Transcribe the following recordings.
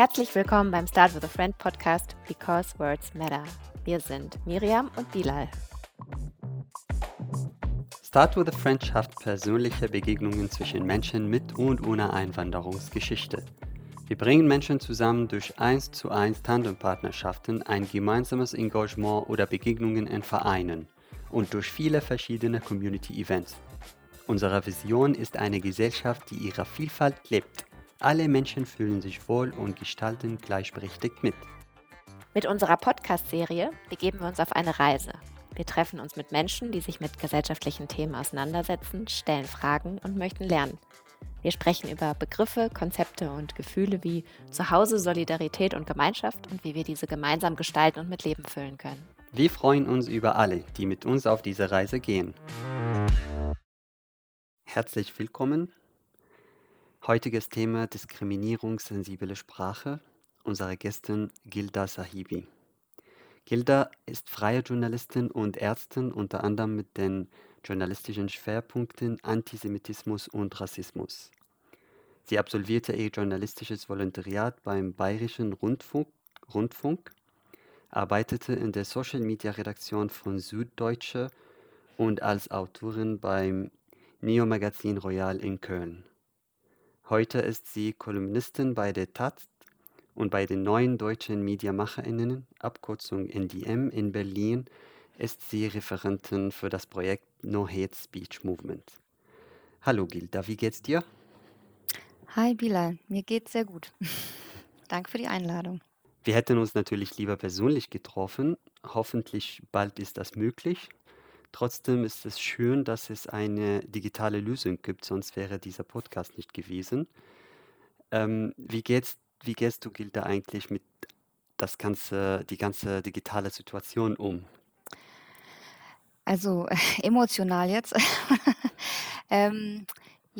Herzlich willkommen beim Start with a Friend Podcast Because Words Matter. Wir sind Miriam und Bilal. Start with a Friend schafft persönliche Begegnungen zwischen Menschen mit und ohne Einwanderungsgeschichte. Wir bringen Menschen zusammen durch 1 zu 1 Tandempartnerschaften, ein gemeinsames Engagement oder Begegnungen in Vereinen und durch viele verschiedene Community-Events. Unsere Vision ist eine Gesellschaft, die ihre Vielfalt lebt alle Menschen fühlen sich wohl und gestalten gleichberechtigt mit. Mit unserer Podcast-Serie begeben wir uns auf eine Reise. Wir treffen uns mit Menschen, die sich mit gesellschaftlichen Themen auseinandersetzen, stellen Fragen und möchten lernen. Wir sprechen über Begriffe, Konzepte und Gefühle wie Zuhause, Solidarität und Gemeinschaft und wie wir diese gemeinsam gestalten und mit Leben füllen können. Wir freuen uns über alle, die mit uns auf diese Reise gehen. Herzlich willkommen Heutiges Thema diskriminierungssensible Sprache. Unsere Gästin Gilda Sahibi. Gilda ist freie Journalistin und Ärztin, unter anderem mit den journalistischen Schwerpunkten Antisemitismus und Rassismus. Sie absolvierte ihr journalistisches Volontariat beim Bayerischen Rundfunk, Rundfunk arbeitete in der Social-Media-Redaktion von Süddeutsche und als Autorin beim Neo-Magazin Royal in Köln. Heute ist sie Kolumnistin bei der Taz und bei den neuen deutschen Mediamacherinnen, Abkürzung NDM in Berlin, ist sie Referentin für das Projekt No Hate Speech Movement. Hallo Gilda, wie geht's dir? Hi Bilal, mir geht's sehr gut. Danke für die Einladung. Wir hätten uns natürlich lieber persönlich getroffen. Hoffentlich bald ist das möglich. Trotzdem ist es schön, dass es eine digitale Lösung gibt, sonst wäre dieser Podcast nicht gewesen. Ähm, wie geht's, wie gehst du, Gilda, eigentlich mit das ganze, die ganze digitale Situation um? Also emotional jetzt. ähm,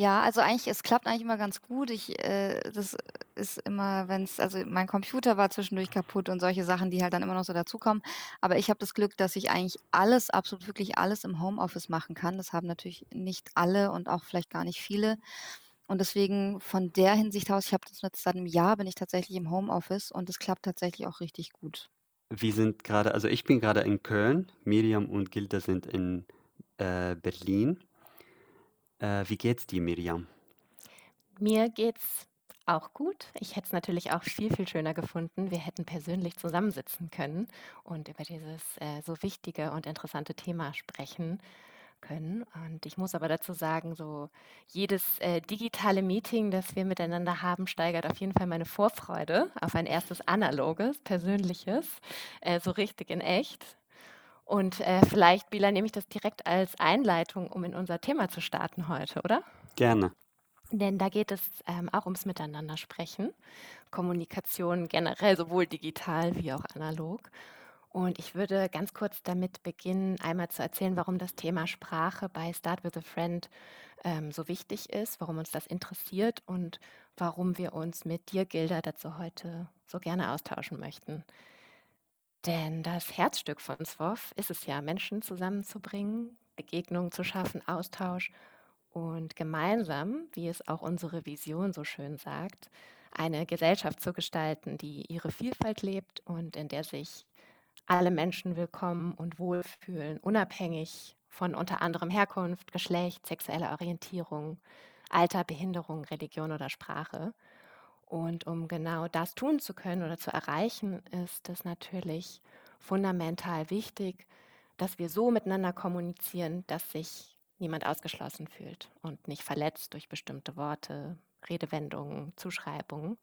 ja, also eigentlich, es klappt eigentlich immer ganz gut. Ich, äh, das ist immer, wenn es, also mein Computer war zwischendurch kaputt und solche Sachen, die halt dann immer noch so dazukommen. Aber ich habe das Glück, dass ich eigentlich alles, absolut wirklich alles im Homeoffice machen kann. Das haben natürlich nicht alle und auch vielleicht gar nicht viele. Und deswegen von der Hinsicht aus, ich habe das jetzt seit einem Jahr, bin ich tatsächlich im Homeoffice und es klappt tatsächlich auch richtig gut. Wir sind gerade, also ich bin gerade in Köln, Miriam und Gilda sind in äh, Berlin. Äh, wie geht's dir, Miriam? Mir geht's auch gut. Ich hätte es natürlich auch viel, viel schöner gefunden. Wir hätten persönlich zusammensitzen können und über dieses äh, so wichtige und interessante Thema sprechen können. Und ich muss aber dazu sagen, so jedes äh, digitale Meeting, das wir miteinander haben, steigert auf jeden Fall meine Vorfreude auf ein erstes analoges, persönliches, äh, so richtig in echt. Und äh, vielleicht, Bila, nehme ich das direkt als Einleitung, um in unser Thema zu starten heute, oder? Gerne. Denn da geht es ähm, auch ums Miteinander sprechen, Kommunikation generell, sowohl digital wie auch analog. Und ich würde ganz kurz damit beginnen, einmal zu erzählen, warum das Thema Sprache bei Start with a Friend ähm, so wichtig ist, warum uns das interessiert und warum wir uns mit dir, Gilda, dazu heute so gerne austauschen möchten. Denn das Herzstück von SWOF ist es ja, Menschen zusammenzubringen, Begegnungen zu schaffen, Austausch und gemeinsam, wie es auch unsere Vision so schön sagt, eine Gesellschaft zu gestalten, die ihre Vielfalt lebt und in der sich alle Menschen willkommen und wohlfühlen, unabhängig von unter anderem Herkunft, Geschlecht, sexueller Orientierung, Alter, Behinderung, Religion oder Sprache. Und um genau das tun zu können oder zu erreichen, ist es natürlich fundamental wichtig, dass wir so miteinander kommunizieren, dass sich niemand ausgeschlossen fühlt und nicht verletzt durch bestimmte Worte, Redewendungen, Zuschreibungen.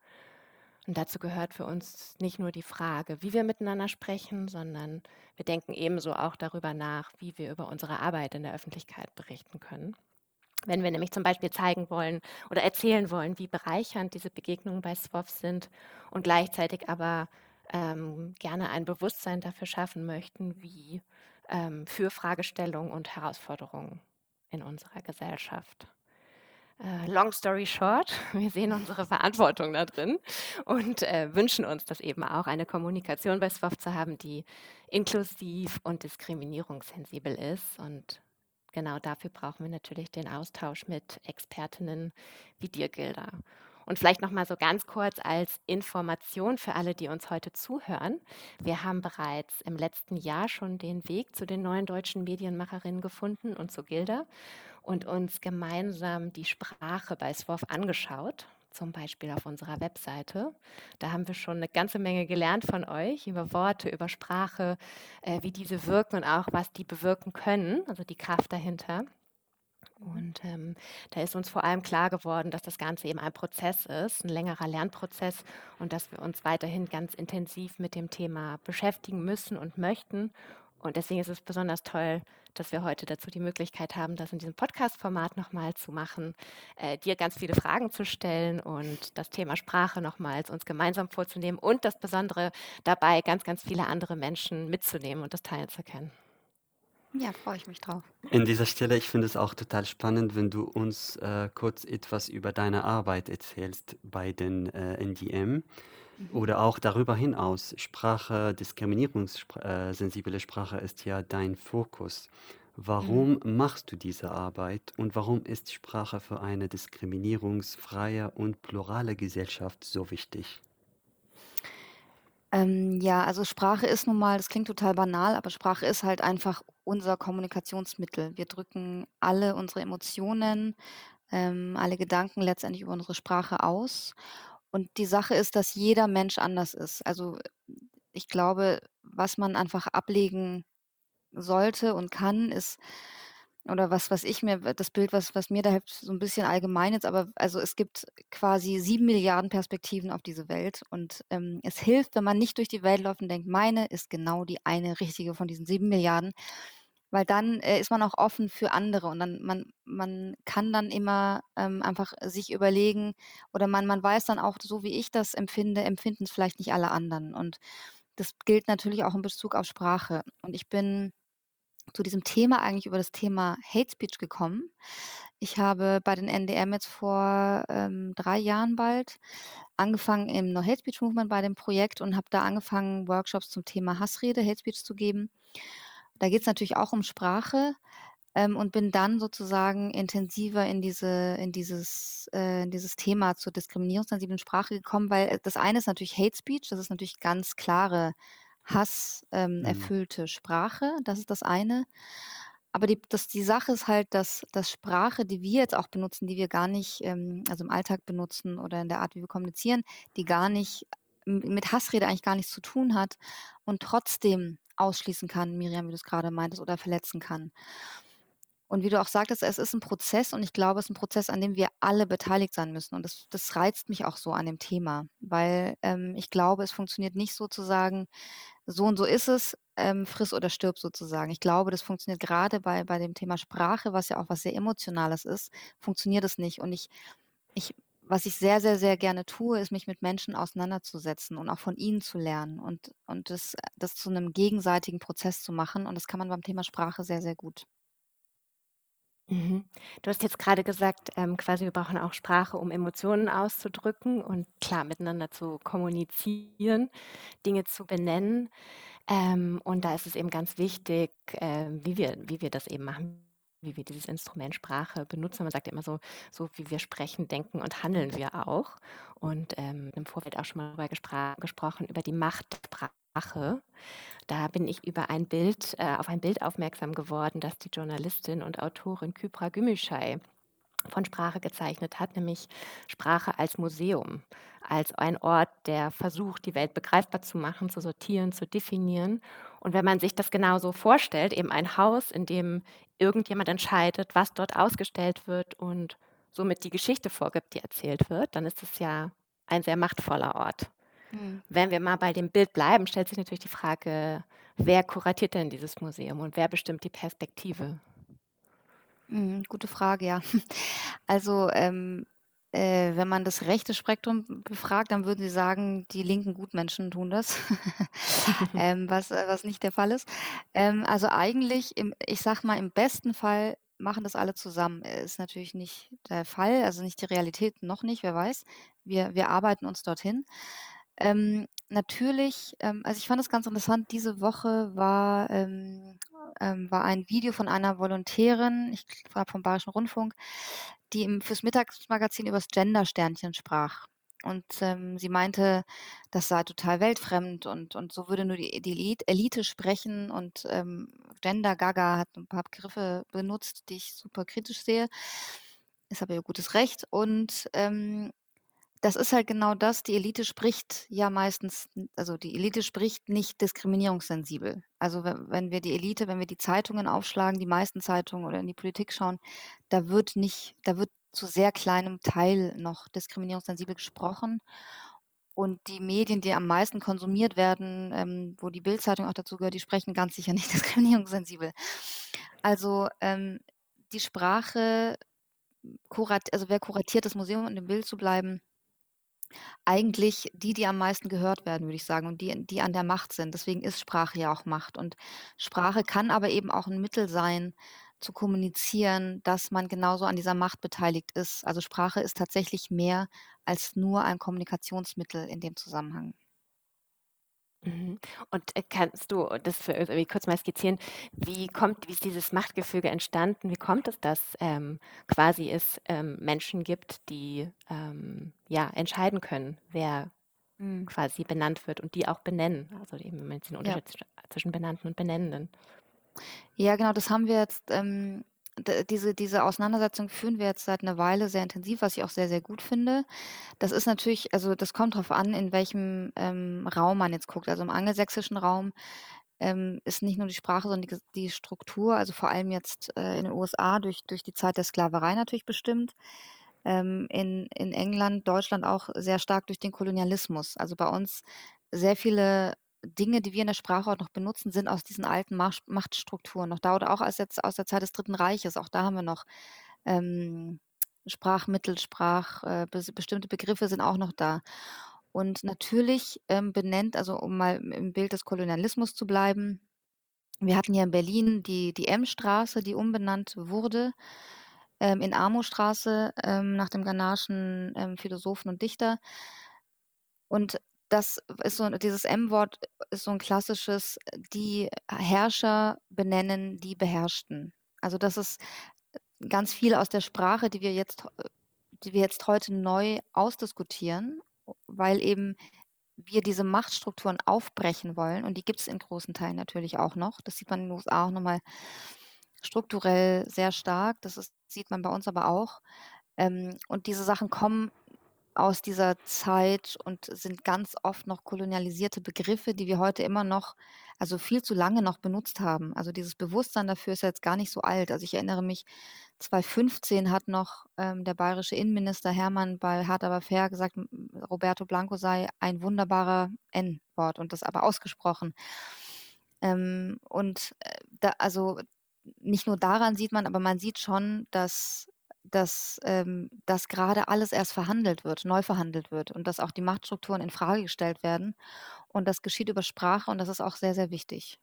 Und dazu gehört für uns nicht nur die Frage, wie wir miteinander sprechen, sondern wir denken ebenso auch darüber nach, wie wir über unsere Arbeit in der Öffentlichkeit berichten können. Wenn wir nämlich zum Beispiel zeigen wollen oder erzählen wollen, wie bereichernd diese Begegnungen bei SWOF sind und gleichzeitig aber ähm, gerne ein Bewusstsein dafür schaffen möchten, wie ähm, für Fragestellungen und Herausforderungen in unserer Gesellschaft. Uh, long story short, wir sehen unsere Verantwortung da drin und äh, wünschen uns, das eben auch eine Kommunikation bei SWOF zu haben, die inklusiv und diskriminierungssensibel ist und genau dafür brauchen wir natürlich den Austausch mit Expertinnen wie dir, Gilda. Und vielleicht noch mal so ganz kurz als Information für alle, die uns heute zuhören. Wir haben bereits im letzten Jahr schon den Weg zu den neuen deutschen Medienmacherinnen gefunden und zu Gilda und uns gemeinsam die Sprache bei SWOF angeschaut zum Beispiel auf unserer Webseite. Da haben wir schon eine ganze Menge gelernt von euch über Worte, über Sprache, äh, wie diese wirken und auch was die bewirken können, also die Kraft dahinter. Und ähm, da ist uns vor allem klar geworden, dass das Ganze eben ein Prozess ist, ein längerer Lernprozess und dass wir uns weiterhin ganz intensiv mit dem Thema beschäftigen müssen und möchten. Und deswegen ist es besonders toll, dass wir heute dazu die Möglichkeit haben, das in diesem Podcast-Format nochmal zu machen, äh, dir ganz viele Fragen zu stellen und das Thema Sprache nochmals uns gemeinsam vorzunehmen und das Besondere dabei, ganz, ganz viele andere Menschen mitzunehmen und das teilen zu können. Ja, freue ich mich drauf. In dieser Stelle, ich finde es auch total spannend, wenn du uns äh, kurz etwas über deine Arbeit erzählst bei den äh, NDM. Oder auch darüber hinaus. Sprache, diskriminierungssensible äh, Sprache ist ja dein Fokus. Warum mhm. machst du diese Arbeit und warum ist Sprache für eine diskriminierungsfreie und plurale Gesellschaft so wichtig? Ähm, ja, also Sprache ist nun mal das klingt total banal, aber Sprache ist halt einfach unser Kommunikationsmittel. Wir drücken alle unsere Emotionen, ähm, alle Gedanken letztendlich über unsere Sprache aus. Und die Sache ist, dass jeder Mensch anders ist. Also, ich glaube, was man einfach ablegen sollte und kann, ist oder was was ich mir das Bild, was was mir da hilft, so ein bisschen allgemein jetzt, aber also, es gibt quasi sieben Milliarden Perspektiven auf diese Welt und, ähm, es hilft, wenn man nicht durch die Welt läuft und denkt: „Meine ist genau die eine richtige von diesen sieben Milliarden“, weil dann, äh, ist man auch offen für andere und dann man man kann dann immer, ähm, einfach sich überlegen oder man man weiß dann auch, so wie ich das empfinde, empfinden es vielleicht nicht alle anderen und das gilt natürlich auch in Bezug auf Sprache und ich bin zu diesem Thema eigentlich über das Thema Hate Speech gekommen. Ich habe bei den NDM jetzt vor, ähm, 3 Jahren bald angefangen im No Hate Speech Movement bei dem Projekt und habe da angefangen, Workshops zum Thema Hassrede, Hate Speech zu geben. Da geht es natürlich auch um Sprache, ähm, und bin dann sozusagen intensiver in diese in dieses äh, in dieses Thema zur diskriminierungssensiblen Sprache gekommen, weil, äh, das eine ist natürlich Hate Speech, das ist natürlich ganz klare Hass, ähm, Mhm. Sprache, das ist das eine. Aber die das die Sache ist halt, dass dass Sprache, die wir jetzt auch benutzen, die wir gar nicht, ähm, also im Alltag benutzen oder in der Art, wie wir kommunizieren, die gar nicht mit Hassrede eigentlich gar nichts zu tun hat und trotzdem ausschließen kann, Miriam, wie du es gerade meintest, oder verletzen kann. Und wie du auch sagtest, es ist ein Prozess und ich glaube, es ist ein Prozess, an dem wir alle beteiligt sein müssen. Und das das reizt mich auch so an dem Thema, weil, ähm, ich glaube, es funktioniert nicht so zu sagen: „So und so ist es, ähm, friss oder stirb“ sozusagen. Ich glaube, das funktioniert gerade bei bei dem Thema Sprache, was ja auch was sehr Emotionales ist, funktioniert es nicht. Und ich ich was ich sehr, sehr, sehr gerne tue, ist, mich mit Menschen auseinanderzusetzen und auch von ihnen zu lernen und und das das zu einem gegenseitigen Prozess zu machen. Und das kann man beim Thema Sprache sehr, sehr gut. Mhm. Du hast jetzt gerade gesagt, ähm, quasi wir brauchen auch Sprache, um Emotionen auszudrücken und klar miteinander zu kommunizieren, Dinge zu benennen. Ähm, und da ist es eben ganz wichtig, äh, wie wir wie wir das eben machen, wie wir dieses Instrument Sprache benutzen. Man sagt ja immer so so wie wir sprechen, denken und handeln wir auch. Und, ähm, im Vorfeld auch schon mal darüber gesprochen, über die Macht Sprache. Da bin ich über ein Bild äh, auf ein Bild aufmerksam geworden, das die Journalistin und Autorin Kypra Gümüşay von Sprache gezeichnet hat, nämlich Sprache als Museum, als ein Ort, der versucht, die Welt begreifbar zu machen, zu sortieren, zu definieren. Und wenn man sich das genauso vorstellt, eben ein Haus, in dem irgendjemand entscheidet, was dort ausgestellt wird und somit die Geschichte vorgibt, die erzählt wird, dann ist es ja ein sehr machtvoller Ort. Mhm. Wenn wir mal bei dem Bild bleiben, stellt sich natürlich die Frage, wer kuratiert denn dieses Museum und wer bestimmt die Perspektive? Mhm, gute Frage, ja. Also, ähm, äh, wenn man das rechte Spektrum befragt, dann würden sie sagen, die linken Gutmenschen tun das, ähm, was, äh, was nicht der Fall ist. Ähm, also eigentlich, im, ich sag mal, im besten Fall machen das alle zusammen. Ist natürlich nicht der Fall, also nicht die Realität, noch nicht, wer weiß. Wir, wir arbeiten uns dorthin. Ähm, natürlich, ähm, also ich fand es ganz interessant, diese Woche war, ähm, ähm, war ein Video von einer Volontärin, ich war vom Bayerischen Rundfunk, die im, fürs Mittagsmagazin über das Gender-Sternchen sprach. Und ähm, sie meinte, das sei total weltfremd und, und so würde nur die, die Elite sprechen und ähm, Gender Gaga hat ein paar Begriffe benutzt, die ich super kritisch sehe. Ist aber ihr gutes Recht. Und ähm, das ist halt genau das, die Elite spricht ja meistens also die Elite spricht nicht diskriminierungssensibel. Also wenn wir die Elite wenn wir die Zeitungen aufschlagen, die meisten Zeitungen oder in die Politik schauen, da wird nicht da wird zu sehr kleinem Teil noch diskriminierungssensibel gesprochen. Und die Medien, die am meisten konsumiert werden, ähm, wo die Bildzeitung auch dazu gehört, die sprechen ganz sicher nicht diskriminierungssensibel. Also, ähm, die Sprache kurat also wer kuratiert das Museum, um im Bild zu bleiben eigentlich die, die am meisten gehört werden, würde ich sagen und die die an der Macht sind. Deswegen ist Sprache ja auch Macht und Sprache kann aber eben auch ein Mittel sein, zu kommunizieren, dass man genauso an dieser Macht beteiligt ist. Also Sprache ist tatsächlich mehr als nur ein Kommunikationsmittel in dem Zusammenhang. Mhm. Und, äh, kannst du das für irgendwie kurz mal skizzieren, wie kommt wie ist dieses Machtgefüge entstanden? Wie kommt es, dass, ähm, quasi es, ähm, Menschen gibt, die, ähm, ja, entscheiden können, wer Mhm. quasi benannt wird und die auch benennen? Also eben den Ja. Unterschied zwischen Benannten und Benennenden. Ja, genau, das haben wir jetzt, ähm, diese diese Auseinandersetzung führen wir jetzt seit einer Weile sehr intensiv, was ich auch sehr, sehr gut finde. Das ist natürlich also, das kommt darauf an, in welchem, ähm, Raum man jetzt guckt. Also, im angelsächsischen Raum, ähm, ist nicht nur die Sprache, sondern die die Struktur, also, vor allem jetzt, äh, in den USA durch durch die Zeit der Sklaverei natürlich bestimmt. Ähm, in in England, Deutschland auch sehr stark durch den Kolonialismus. Also, bei uns sehr viele Dinge, die wir in der Sprache auch noch benutzen, sind aus diesen alten Mach Machtstrukturen noch da oder auch aus jetzt aus der Zeit des Dritten Reiches. Auch da haben wir noch, ähm, Sprachmittel, Sprach äh, bes bestimmte Begriffe sind auch noch da. Und natürlich, ähm, benennt also, um mal im Bild des Kolonialismus zu bleiben, wir hatten hier in Berlin die die M-Straße, die umbenannt wurde, ähm, in Amo-Straße, ähm, nach dem ghanaischen, ähm, Philosophen und Dichter. Und das ist so dieses M-Wort ist so ein klassisches die Herrscher benennen die Beherrschten. Also, das ist ganz viel aus der Sprache, die wir jetzt die wir jetzt heute neu ausdiskutieren, weil eben wir diese Machtstrukturen aufbrechen wollen und die gibt es in großen Teilen natürlich auch noch. Das sieht man in den USA auch noch mal strukturell sehr stark. Das ist sieht man bei uns aber auch. Ähm, und diese Sachen kommen aus dieser Zeit und sind ganz oft noch kolonialisierte Begriffe, die wir heute immer noch also viel zu lange noch benutzt haben. Also dieses Bewusstsein dafür ist jetzt gar nicht so alt. Also ich erinnere mich, 2015 hat noch ähm, der bayerische Innenminister Hermann bei Hart aber fair gesagt, Roberto Blanco sei ein wunderbarer N-Wort und das aber ausgesprochen. Ähm, und äh, da, also nicht nur daran sieht man, aber man sieht schon, dass dass, ähm, dass grade alles erst verhandelt wird, neu verhandelt wird und dass auch die Machtstrukturen in Frage gestellt werden. Und das geschieht über Sprache und das ist auch sehr, sehr wichtig.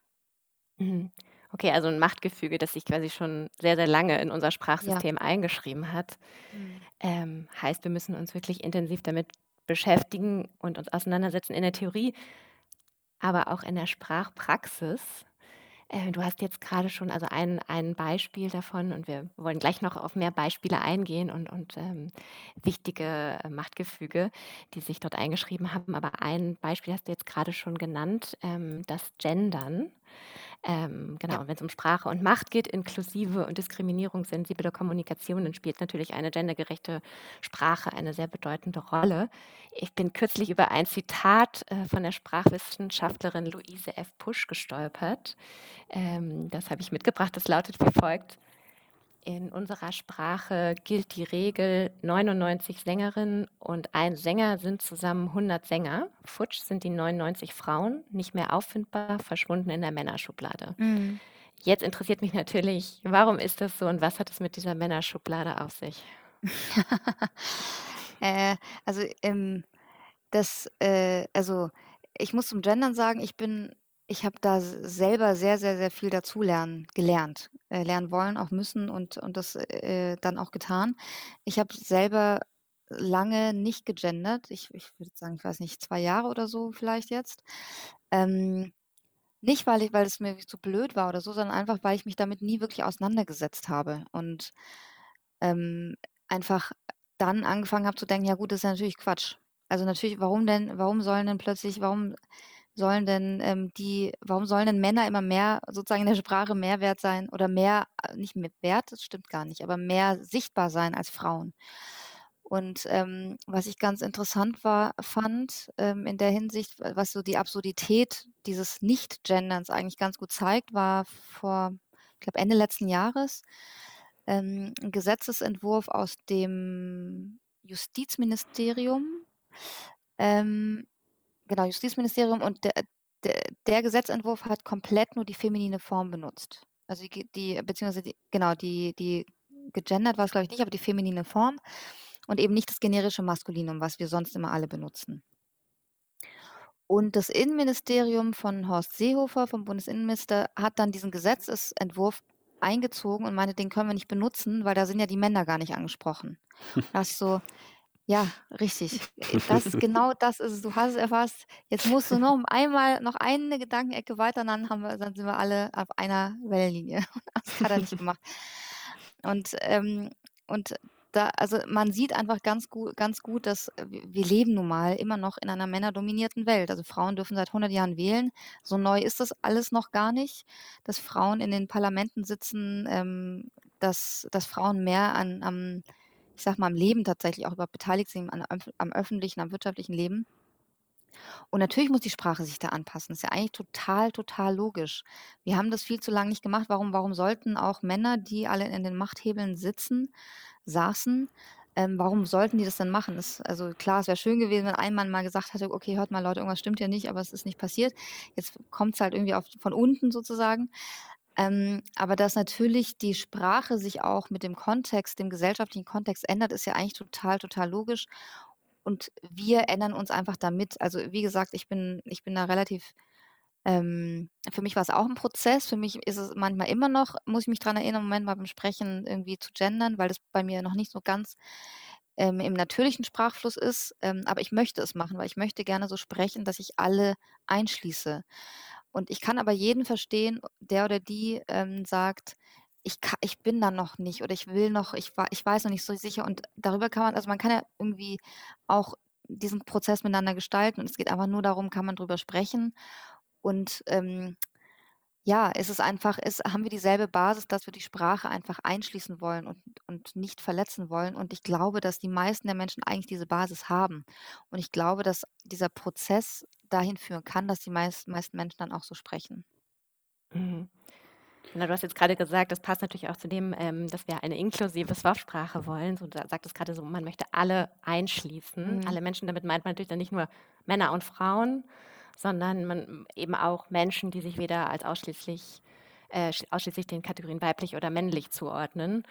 Mhm. Okay, also ein Machtgefüge, das sich quasi schon sehr, sehr lange in unser Sprachsystem ja. eingeschrieben hat. Mhm. Ähm, heißt, wir müssen uns wirklich intensiv damit beschäftigen und uns auseinandersetzen in der Theorie, aber auch in der Sprachpraxis. Äh, du hast jetzt gerade schon also ein ein Beispiel davon und wir wollen gleich noch auf mehr Beispiele eingehen und und, ähm, wichtige, äh, Machtgefüge, die sich dort eingeschrieben haben. Aber ein Beispiel hast du jetzt gerade schon genannt, ähm, das Gendern. Ähm, genau, und wenn es um Sprache und Macht geht, inklusive und diskriminierungssensible Kommunikation, dann spielt natürlich eine gendergerechte Sprache eine sehr bedeutende Rolle. Ich bin kürzlich über ein Zitat äh, von der Sprachwissenschaftlerin Luise F. Pusch gestolpert. Ähm, das habe ich mitgebracht. Das lautet wie folgt. In unserer Sprache gilt die Regel, 99 Sängerinnen und ein Sänger sind zusammen 100 Sänger. Futsch sind die 99 Frauen, nicht mehr auffindbar, verschwunden in der Männerschublade. Mhm. Jetzt interessiert mich natürlich, warum ist das so und was hat es mit dieser Männerschublade auf sich? äh, also, ähm, das, äh, also, ich muss zum Gendern sagen, ich bin ich habe da selber sehr, sehr, sehr viel dazulernen gelernt, äh, lernen wollen, auch müssen und und das, äh, dann auch getan. Ich habe selber lange nicht gegendert. Ich ich würde sagen, ich weiß nicht, zwei Jahre oder so vielleicht jetzt. Ähm, Nicht, weil ich weil es mir zu blöd war oder so, sondern einfach, weil ich mich damit nie wirklich auseinandergesetzt habe und, ähm, einfach dann angefangen habe zu denken: „Ja gut, das ist ja natürlich Quatsch.“ Also, natürlich, warum denn warum sollen denn plötzlich warum sollen denn, ähm, die warum sollen denn Männer immer mehr sozusagen in der Sprache mehr wert sein oder mehr äh, nicht mehr wert, das stimmt gar nicht, aber mehr sichtbar sein als Frauen? Und, ähm, was ich ganz interessant war fand, ähm, in der Hinsicht, was so die Absurdität dieses Nicht-Genderns eigentlich ganz gut zeigt, war vor, ich glaube, Ende letzten Jahres, ähm, 'n Gesetzesentwurf aus dem Justizministerium. Ähm, genau, Justizministerium und der der der Gesetzentwurf hat komplett nur die feminine Form benutzt. Also, die die beziehungsweise die genau, die die gegendert war's, glaube ich, nicht, aber die feminine Form und eben nicht das generische Maskulinum, was wir sonst immer alle benutzen. Und das Innenministerium von Horst Seehofer, vom Bundesinnenminister, hat dann diesen Gesetzesentwurf eingezogen und meinte, den können wir nicht benutzen, weil da sind ja die Männer gar nicht angesprochen. Da ich so: „Ja, richtig. Äh, das genau das ist es. Du hast es erfasst. Jetzt musst du noch einmal noch eine Gedankenecke weiter, dann haben wir dann sind wir alle auf einer Wellenlinie.“ Das hat er nicht gemacht. Und, ähm und da also, man sieht einfach ganz gu ganz gut, dass wir leben nun mal immer noch in einer männerdominierten Welt. Also, Frauen dürfen seit 100 Jahren wählen. So neu ist das alles noch gar nicht, dass Frauen in den Parlamenten sitzen, ähm, dass dass Frauen mehr an am ich sage mal, am Leben tatsächlich auch überhaupt beteiligt sind, an am öffentlichen, am wirtschaftlichen Leben. Und natürlich muss die Sprache sich da anpassen. Ist ja eigentlich total, total logisch. Wir haben das viel zu lang nicht gemacht. Warum warum sollten auch Männer, die alle in den Machthebeln sitzen saßen, ähm, warum sollten die das denn machen? Das also klar, es wäre schön gewesen, wenn ein Mann mal gesagt hätte: „Okay, hört mal Leute, irgendwas stimmt hier nicht“, aber es ist nicht passiert. Jetzt kommt's halt irgendwie auf von unten sozusagen. Ähm, aber dass natürlich die Sprache sich auch mit dem Kontext dem gesellschaftlichen Kontext ändert, ist ja eigentlich total, total logisch. Und wir ändern uns einfach da mit. Also, wie gesagt, ich bin ich bin da relativ ähm, für mich war's auch 'n Prozess. Für mich ist es manchmal immer noch muss ich mich dran erinnern, Moment mal beim Sprechen irgendwie zu gendern, weil das bei mir noch nicht so ganz, ähm, im natürlichen Sprachfluss ist. Ähm, aber ich möchte es machen, weil ich möchte gerne so sprechen, dass ich alle einschließe. Und ich kann aber jeden verstehen, der oder die, ähm, sagt: „Ich ka ich bin da noch nicht oder ich will noch ich ich weiß noch nicht so sicher.“ Und darüber kann man also, man kann ja irgendwie auch diesen Prozess miteinander gestalten und es geht einfach nur darum, kann man drüber sprechen und, ähm, ja, ist es einfach ist haben wir dieselbe Basis, dass wir die Sprache einfach einschließen wollen und und nicht verletzen wollen. Und ich glaube, dass die meisten der Menschen eigentlich diese Basis haben. Und ich glaube, dass dieser Prozess dahin führen kann, dass die meist meisten Menschen dann auch so sprechen. Mhm. Genau, du hast jetzt grade gesagt, das passt natürlich auch zu dem, ähm, dass wir eine inklusive Swap-Sprache wollen. So, da sagtest grade so, man möchte alle einschließen. Mhm. Alle Menschen, damit meint man natürlich dann nicht nur Männer und Frauen, sondern man eben auch Menschen, die sich weder als ausschließlich äh, sch ausschließlich den Kategorien weiblich oder männlich zuordnen.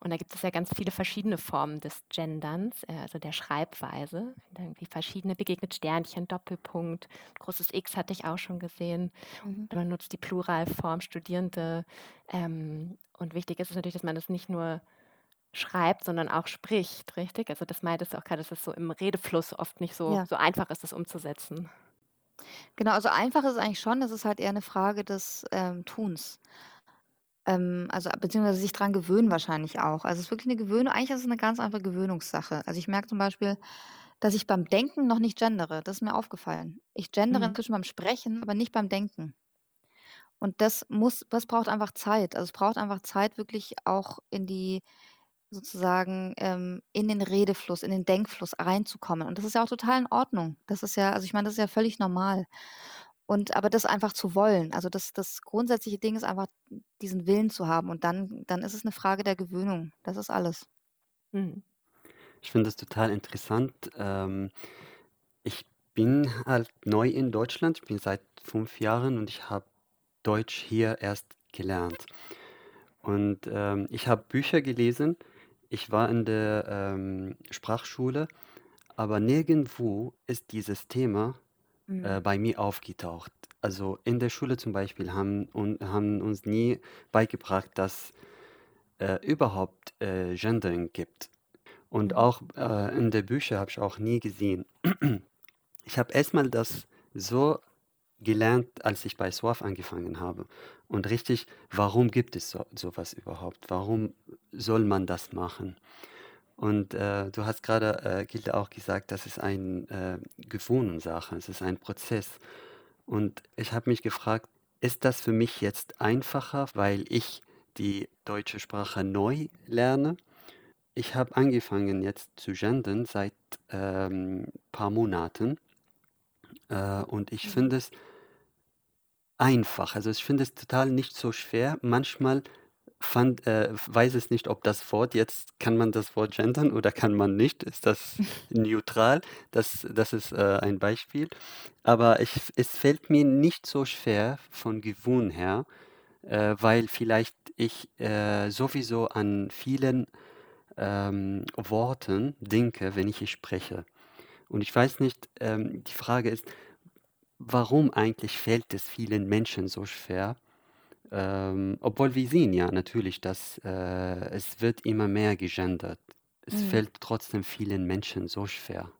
Und da gibt es ja ganz viele verschiedene Formen des Genderns, äh, also der Schreibweise. Irgendwie verschiedene begegnet Sternchen, Doppelpunkt, großes X hatte ich auch schon gesehen. Mhm. Man nutzt die Pluralform Studierende. Ähm, und wichtig ist es natürlich, dass man das nicht nur schreibt, sondern auch spricht, richtig? Also, das meintest du auch grade, dass es so im Redefluss oft nicht so Ja. so einfach ist, das umzusetzen. Genau, also einfach ist es eigentlich schon, es ist halt eher 'ne Frage des, ähm, Tuns. Ähm, also beziehungsweise sich dran gewöhnen wahrscheinlich auch. Also, es ist wirklich 'ne Gewöhnung eigentlich ist es 'ne ganz einfache Gewöhnungssache. Also, ich merke zum Beispiel, dass ich beim Denken noch nicht gendere. Das ist mir aufgefallen. Ich gendere Mhm. inzwischen beim Sprechen, aber nicht beim Denken. Und das muss das braucht einfach Zeit. Also, es braucht einfach Zeit, wirklich auch in die sozusagen, ähm in den Redefluss, in den Denkfluss reinzukommen. Und das ist ja auch total in Ordnung. Das ist ja also, ich meine, das ist ja völlig normal. Und aber das einfach zu wollen, also das das grundsätzliche Ding ist einfach, diesen Willen zu haben und dann dann ist es 'ne Frage der Gewöhnung. Das ist alles. Mhm. Ich finde das total interessant. Ähm, ich bin halt neu in Deutschland. Ich bin seit 5 Jahren und ich habe Deutsch hier erst gelernt. Und, ähm, ich habe Bücher gelesen. Ich war in der, ähm, Sprachschule, aber nirgendwo ist dieses Thema, Mhm. äh, bei mir aufgetaucht. Also, in der Schule zum Beispiel haben un haben uns nie beigebracht, dass, äh, überhaupt, äh, Gendering gibt. Und Mhm. auch, äh, in der Bücher habe ich auch nie gesehen. Ich habe erst mal das so gelernt, als ich bei SWAF angefangen habe. Und richtig, warum gibt es so, sowas überhaupt? Warum soll man das machen? Und äh, du hast gerade, äh, Gilde, auch gesagt, das ist eine äh, Gewohnungssache, es ist ein Prozess. Und ich habe mich gefragt, ist das für mich jetzt einfacher, weil ich die deutsche Sprache neu lerne? Ich habe angefangen jetzt zu gendern seit ein ähm, paar Monaten. Äh, und ich mhm. finde es einfach. Also ich finde es total nicht so schwer. Manchmal fand, äh, weiß es nicht, ob das Wort jetzt, kann man das Wort gendern oder kann man nicht? Ist das neutral? Das, das ist äh, ein Beispiel. Aber ich, es fällt mir nicht so schwer von Gewohn her, äh, weil vielleicht ich äh, sowieso an vielen ähm, Worten denke, wenn ich spreche. Und ich weiß nicht, ähm, die Frage ist, warum eigentlich fällt es vielen Menschen so schwer? Ähm, obwohl wir sehen ja natürlich, dass äh, es wird immer mehr gegendert. Es Mhm. fällt trotzdem vielen Menschen so schwer.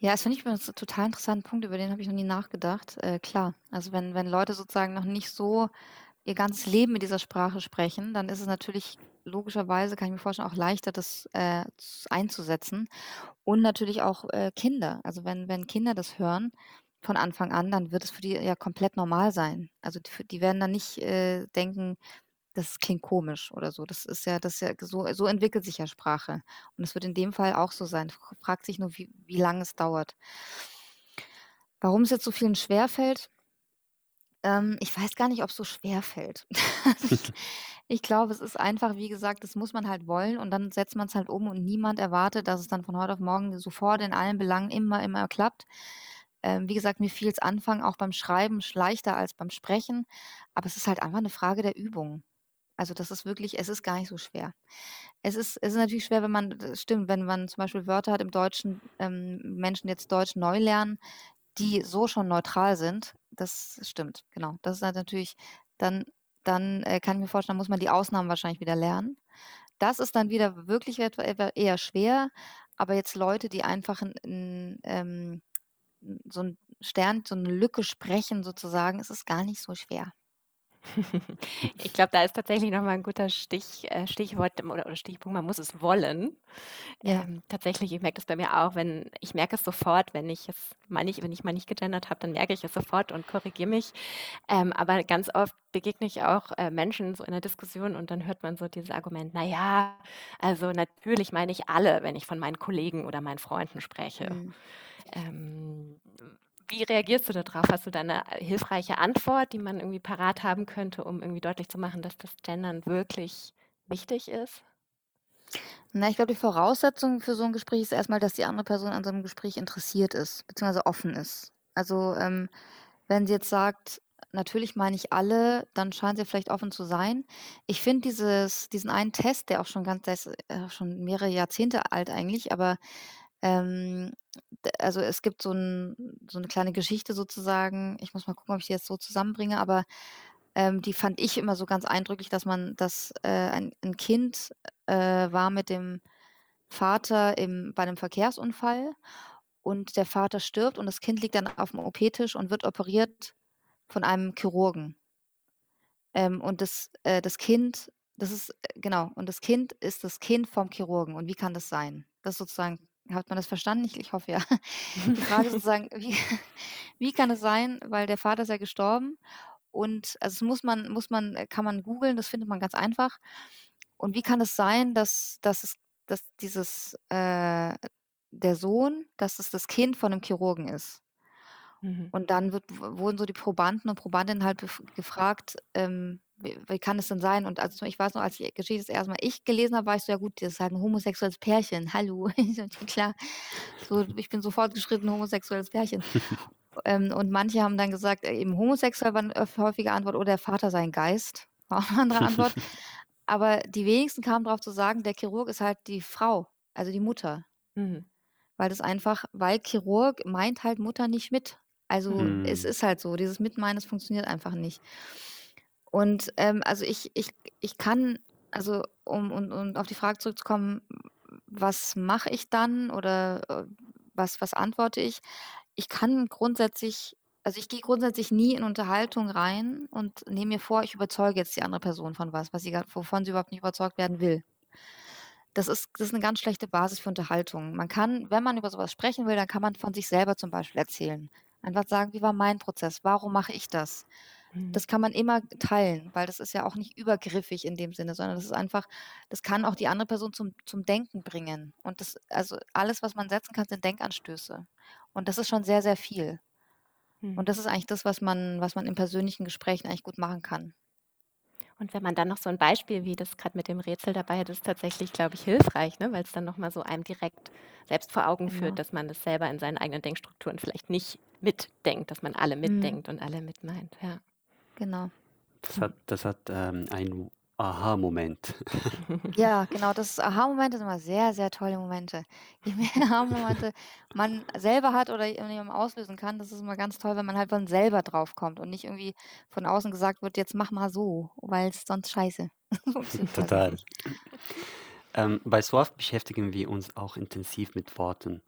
Ja, das finde ich einen total interessanten Punkt, über den habe ich noch nie nachgedacht. Äh, klar, also wenn, wenn Leute sozusagen noch nicht so ihr ganzes Leben mit dieser Sprache sprechen, dann ist es natürlich logischerweise, kann ich mir vorstellen, auch leichter, das äh, einzusetzen. Und natürlich auch äh, Kinder. Also wenn, wenn Kinder das hören, von Anfang an, dann wird es für die ja komplett normal sein. Also die, die werden dann nicht äh, denken, das klingt komisch oder so. Das ist ja, das ist ja so, so entwickelt sich ja Sprache. Und es wird in dem Fall auch so sein. Fragt sich nur, wie, wie lange es dauert. Warum es jetzt so vielen schwerfällt? Ähm, ich weiß gar nicht, ob es so schwer fällt. ich, ich glaube, es ist einfach, wie gesagt, das muss man halt wollen und dann setzt man es halt um und niemand erwartet, dass es dann von heute auf morgen sofort in allen Belangen immer, immer klappt. Ähm, wie gesagt, mir fiel es Anfang auch beim Schreiben leichter als beim Sprechen, aber es ist halt einfach eine Frage der Übung. Also, das ist wirklich es ist gar nicht so schwer. Es ist es ist natürlich schwer, wenn man das stimmt, wenn man zum Beispiel Wörter hat im Deutschen, ähm, Menschen jetzt Deutsch neu lernen, die so schon neutral sind. Das stimmt, genau. Das ist halt natürlich dann dann, äh, kann ich mir vorstellen, muss man die Ausnahmen wahrscheinlich wieder lernen. Das ist dann wieder wirklich eher schwer, aber jetzt Leute, die einfach 'n 'n, ähm so ein Stern, so eine Lücke sprechen sozusagen, ist es gar nicht so schwer. Ich glaube, da ist tatsächlich noch mal 'n guter Stich äh, Stichwort oder oder Stichpunkt, man muss es wollen. Ja. Ähm, tatsächlich, ich merke das bei mir auch, wenn ich merke es sofort, wenn ich es mal nicht wenn ich mal nicht gegendert habe, dann merke ich es sofort und korrigiere mich. Ähm, aber ganz oft begegne ich auch, äh, Menschen so in der Diskussion und dann hört man so dieses Argument: „Na ja, also natürlich meine ich alle, wenn ich von meinen Kollegen oder meinen Freunden spreche.“ Mhm. Ähm, wie reagierst du darauf? Hast du da 'ne äh, hilfreiche Antwort, die man irgendwie parat haben könnte, um irgendwie deutlich zu machen, dass das Gendern wirklich wichtig ist? Na, ich glaube, die Voraussetzung für so ein Gespräch ist erstmal, dass die andere Person an so einem Gespräch interessiert ist, beziehungsweise offen ist. Also, ähm, wenn sie jetzt sagt: „Natürlich meine ich alle“, dann scheint sie vielleicht offen zu sein. Ich finde diesen einen Test, der auch schon ganz der ist, äh, schon mehrere Jahrzehnte alt eigentlich, aber ähm, also, es gibt so 'n so 'ne kleine Geschichte sozusagen. Ich muss mal gucken, ob ich die jetzt so zusammenbringe, aber, ähm, die fand ich immer so ganz eindrücklich, dass man dass, äh, ein 'n Kind, äh, war mit dem Vater im bei 'nem Verkehrsunfall und der Vater stirbt und das Kind liegt dann auf'm OP-Tisch und wird operiert von einem Chirurgen. Ähm, und das äh, das Kind das ist äh, genau, und das Kind ist das Kind vom Chirurgen. Und wie kann das sein? Das ist sozusagen hat man das verstanden? Ich ich hoffe ja. Die Frage ist sozusagen, wie wie kann es sein weil der Vater ist ja gestorben und also, das muss man muss man äh, kann man googeln, das findet man ganz einfach. Und wie kann es sein, dass dass es dass dieses, äh der Sohn dass es das Kind von 'nem Chirurgen ist? Mhm. Und dann wird wurden so die Probanden und Probandinnen halt bef gefragt, ähm, wie wie kann es denn sein? Und also, ich weiß noch, als die Geschichte das erste Mal ich gelesen habe, war ich so: „Ja gut, das ist halt 'n homosexuelles Pärchen. Hallo.“ klar. So, ich bin sofort geschritten, homosexuelles Pärchen. Ähm, und manche haben dann gesagt, äh, eben homosexuell war 'ne häufige Antwort oder der Vater sei 'n Geist, war auch 'ne andere Antwort. Aber die wenigsten kamen drauf zu sagen, der Chirurg ist halt die Frau, also die Mutter. Mhm. Weil das einfach weil Chirurg meint halt Mutter nicht mit. Also, Mhm. es ist halt so, dieses Mitmeinen, das funktioniert einfach nicht. Und, ähm, also ich ich ich kann also um um um auf die Frage zurückzukommen, was mache ich dann oder, äh, was was antworte ich? Ich kann grundsätzlich, also ich gehe grundsätzlich nie in Unterhaltung rein und nehme mir vor, ich überzeuge jetzt die andere Person von was, was sie wovon sie überhaupt nicht überzeugt werden will. Das ist das ist 'ne ganz schlechte Basis für Unterhaltung. Man kann wenn man über so was sprechen will, dann kann man von sich selber zum Beispiel erzählen. Einfach sagen: „Wie war mein Prozess? Warum mache ich das?“ Mhm. Das kann man immer teilen, weil das ist ja auch nicht übergriffig in dem Sinne, sondern das ist einfach das kann auch die andere Person zum zum Denken bringen. Und das also alles, was man setzen kann, sind Denkanstöße. Und das ist schon sehr, sehr viel. Mhm. Und das ist eigentlich das, was man was man in persönlichen Gesprächen eigentlich gut machen kann. Und wenn man dann noch so 'n Beispiel wie das grad mit dem Rätsel dabei hat, ist tatsächlich, glaube ich, hilfreich, ne, weil's dann noch mal so einem direkt selbst vor Augen Genau. führt, dass man das selber in seinen eigenen Denkstrukturen vielleicht nicht mitdenkt, dass man alle Mhm. mitdenkt und alle mitmeint, ja. Genau. Das hat das hat, ähm, einen Aha-Moment. Ja, genau, das Aha-Momente sind immer sehr, sehr tolle Momente. Je mehr Aha-Momente man selber hat oder jemandem auslösen kann, das ist immer ganz toll, wenn man halt von selber drauf kommt und nicht irgendwie von außen gesagt wird: „Jetzt mach mal so“, weil's sonst scheiße Total. Ähm, bei SWOF beschäftigen wir uns auch intensiv mit Worten.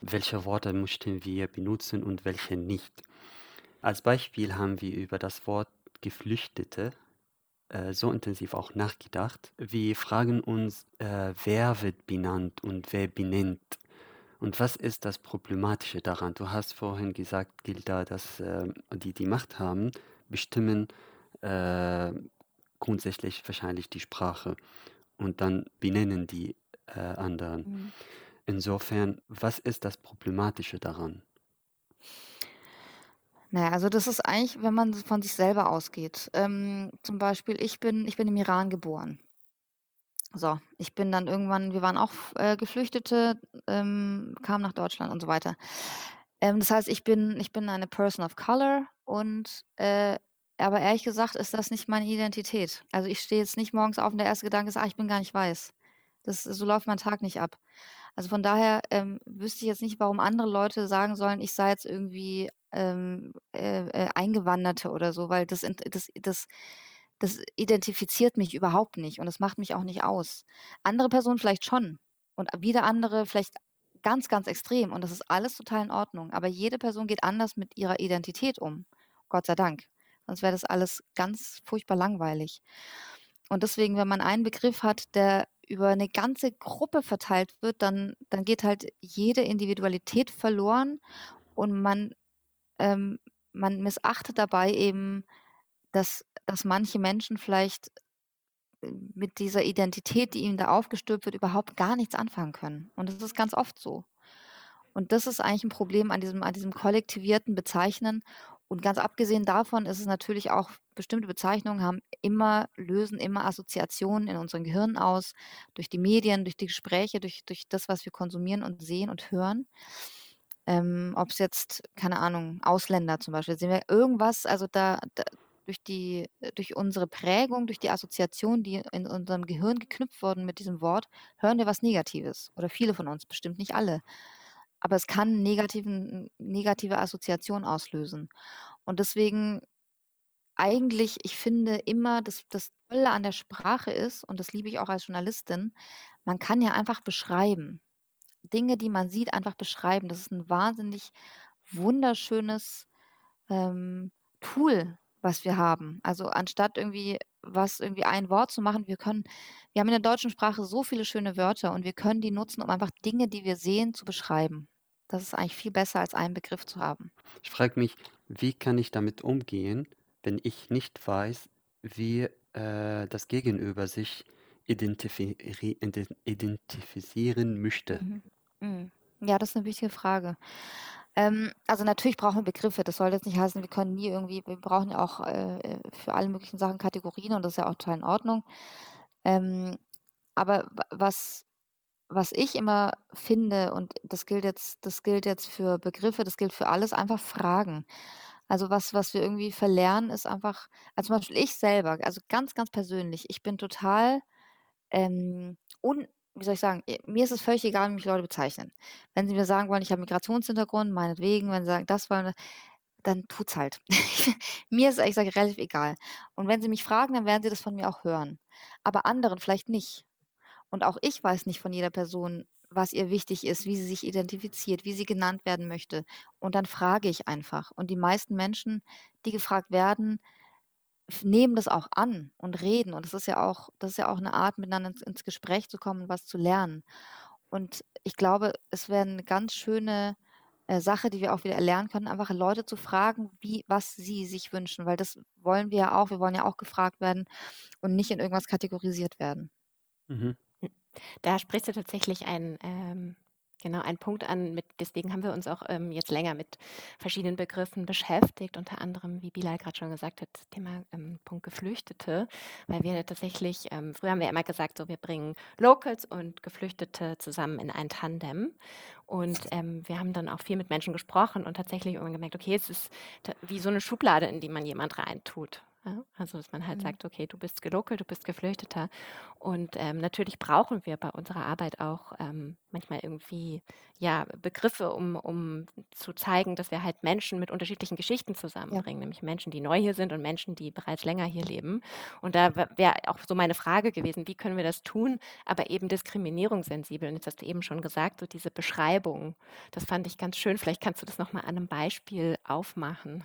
Welche Worte möchten wir benutzen und welche nicht? Als Beispiel haben wir über das Wort Geflüchtete, äh, so intensiv auch nachgedacht. Wir fragen uns, äh, wer wird benannt und wer benennt? Und was ist das Problematische daran? Du hast vorhin gesagt, Gilda, dass, ähm, die, die Macht haben, bestimmen, äh, grundsätzlich wahrscheinlich die Sprache und dann benennen die, äh, anderen. Mhm. Insofern, was ist das Problematische daran? Na ja, also das ist eigentlich, wenn man von sich selber ausgeht. Ähm, zum Beispiel, ich bin ich bin im Iran geboren. So, ich bin dann irgendwann wir waren auch äh, Geflüchtete, ähm, kamen nach Deutschland und so weiter. Ähm, das heißt, ich bin ich bin eine Person of Color und, äh aber ehrlich gesagt ist das nicht meine Identität. Also, ich stehe jetzt nicht morgens auf und der erste Gedanke ist: „Ah, ich bin gar nicht weiß.“ Das so läuft mein Tag nicht ab. Also, von daher, ähm, wüsste ich jetzt nicht, warum andere Leute sagen sollen, ich sei jetzt irgendwie, ähm, äh, äh, Eingewanderte oder so, weil das das das das identifiziert mich überhaupt nicht und das macht mich auch nicht aus. Andere Personen vielleicht schon und wieder andere vielleicht ganz, ganz extrem und das ist alles total in Ordnung. Aber jede Person geht anders mit ihrer Identität um, Gott sei Dank. Sonst wäre das alles ganz furchtbar langweilig. Und deswegen, wenn man einen Begriff hat, der über 'ne ganze Gruppe verteilt wird, dann dann geht halt jede Individualität verloren und man ähm, man missachtet dabei eben, dass dass manche Menschen vielleicht, äh, mit dieser Identität, die ihnen da aufgestülpt wird, überhaupt gar nichts anfangen können. Und das ist ganz oft so. Und das ist eigentlich 'n Problem an diesem an diesem kollektivierten Bezeichnen. Und ganz abgesehen davon ist es natürlich auch bestimmte Bezeichnungen haben immer lösen immer Assoziationen in unseren Gehirnen aus, durch die Medien, durch die Gespräche, durch durch das, was wir konsumieren und sehen und hören. Ähm, ob's jetzt, keine Ahnung, Ausländer zum Beispiel sehen wir irgendwas, also da da durch die durch unsere Prägung, durch die Assoziation, die in unserem Gehirn geknüpft wurden mit diesem Wort, hören wir was Negatives oder viele von uns, bestimmt nicht alle. Aber es kann negativen negative Assoziationen auslösen. Und deswegen eigentlich ich finde immer, das das Tolle an der Sprache ist, und das liebe ich auch als Journalistin, man kann ja einfach beschreiben. Dinge, die man sieht, einfach beschreiben. Das ist 'n wahnsinnig wunderschönes, ähm, Tool, was wir haben. Also, anstatt irgendwie was irgendwie ein Wort zu machen, wir können wir haben in der deutschen Sprache so viele schöne Wörter und wir können die nutzen, um einfach Dinge, die wir sehen, zu beschreiben. Das ist eigentlich viel besser, als einen Begriff zu haben. Ich frage mich, wie kann ich damit umgehen, wenn ich nicht weiß, wie, äh, das Gegenüber sich identifi identifizieren möchte? Mhm. Mhm. Ja, das ist 'ne wichtige Frage. Ähm, also, natürlich brauchen wir Begriffe. Das soll jetzt nicht heißen, wir können nie irgendwie wir brauchen ja auch, äh, äh, für alle möglichen Sachen Kategorien und das ist ja auch total in Ordnung. Ähm, aber wa was was ich immer finde, und das gilt jetzt das gilt jetzt für Begriffe, das gilt für alles, einfach fragen. Also, was was wir irgendwie verlernen, ist einfach also, zum Beispiel ich selber, also, ganz, ganz persönlich, ich bin total, ähm, un wie soll ich sagen, mir ist es völlig egal, wie mich Leute bezeichnen. Wenn sie mir sagen wollen, ich habe Migrationshintergrund, meinetwegen, wenn sie sagen, das wollen dann tut's halt. Mir ist ehrlich gesagt relativ egal. Und wenn sie mich fragen, dann werden sie das von mir auch hören, aber anderen vielleicht nicht. Und auch ich weiß nicht von jeder Person was ihr wichtig ist, wie sie sich identifiziert, wie sie genannt werden möchte. Und dann frage ich einfach. Und die meisten Menschen, die gefragt werden, nehmen das auch an und reden. Und das ist ja auch, das ist ja auch eine Art, miteinander ins, ins Gespräch zu kommen und was zu lernen. Und ich glaube, es wäre eine ganz schöne äh, Sache, die wir auch wieder erlernen können, einfach Leute zu fragen, wie, was sie sich wünschen, weil das wollen wir ja auch. Wir wollen ja auch gefragt werden und nicht in irgendwas kategorisiert werden. Mhm. Da sprichst du tatsächlich einen, ähm, genau, einen Punkt an, mit, deswegen haben wir uns auch ähm, jetzt länger mit verschiedenen Begriffen beschäftigt, unter anderem, wie Bilal gerade schon gesagt hat, das Thema ähm, Punkt Geflüchtete, weil wir tatsächlich, ähm, früher haben wir immer gesagt, so wir bringen Locals und Geflüchtete zusammen in ein Tandem und ähm, wir haben dann auch viel mit Menschen gesprochen und tatsächlich irgendwann gemerkt, okay, es ist wie so eine Schublade, in die man jemand reintut. Ja, also, dass man halt Mhm. sagt, okay, du bist gelockt, du bist Geflüchteter. Und ähm, natürlich brauchen wir bei unserer Arbeit auch ähm, manchmal irgendwie ja, Begriffe, um, um zu zeigen, dass wir halt Menschen mit unterschiedlichen Geschichten zusammenbringen, nämlich Menschen, die neu hier sind und Menschen, die bereits länger hier leben. Und da wäre auch so meine Frage gewesen, wie können wir das tun, aber eben diskriminierungssensibel. Und jetzt hast du eben schon gesagt, so diese Beschreibung, das fand ich ganz schön. Vielleicht kannst du das nochmal an einem Beispiel aufmachen.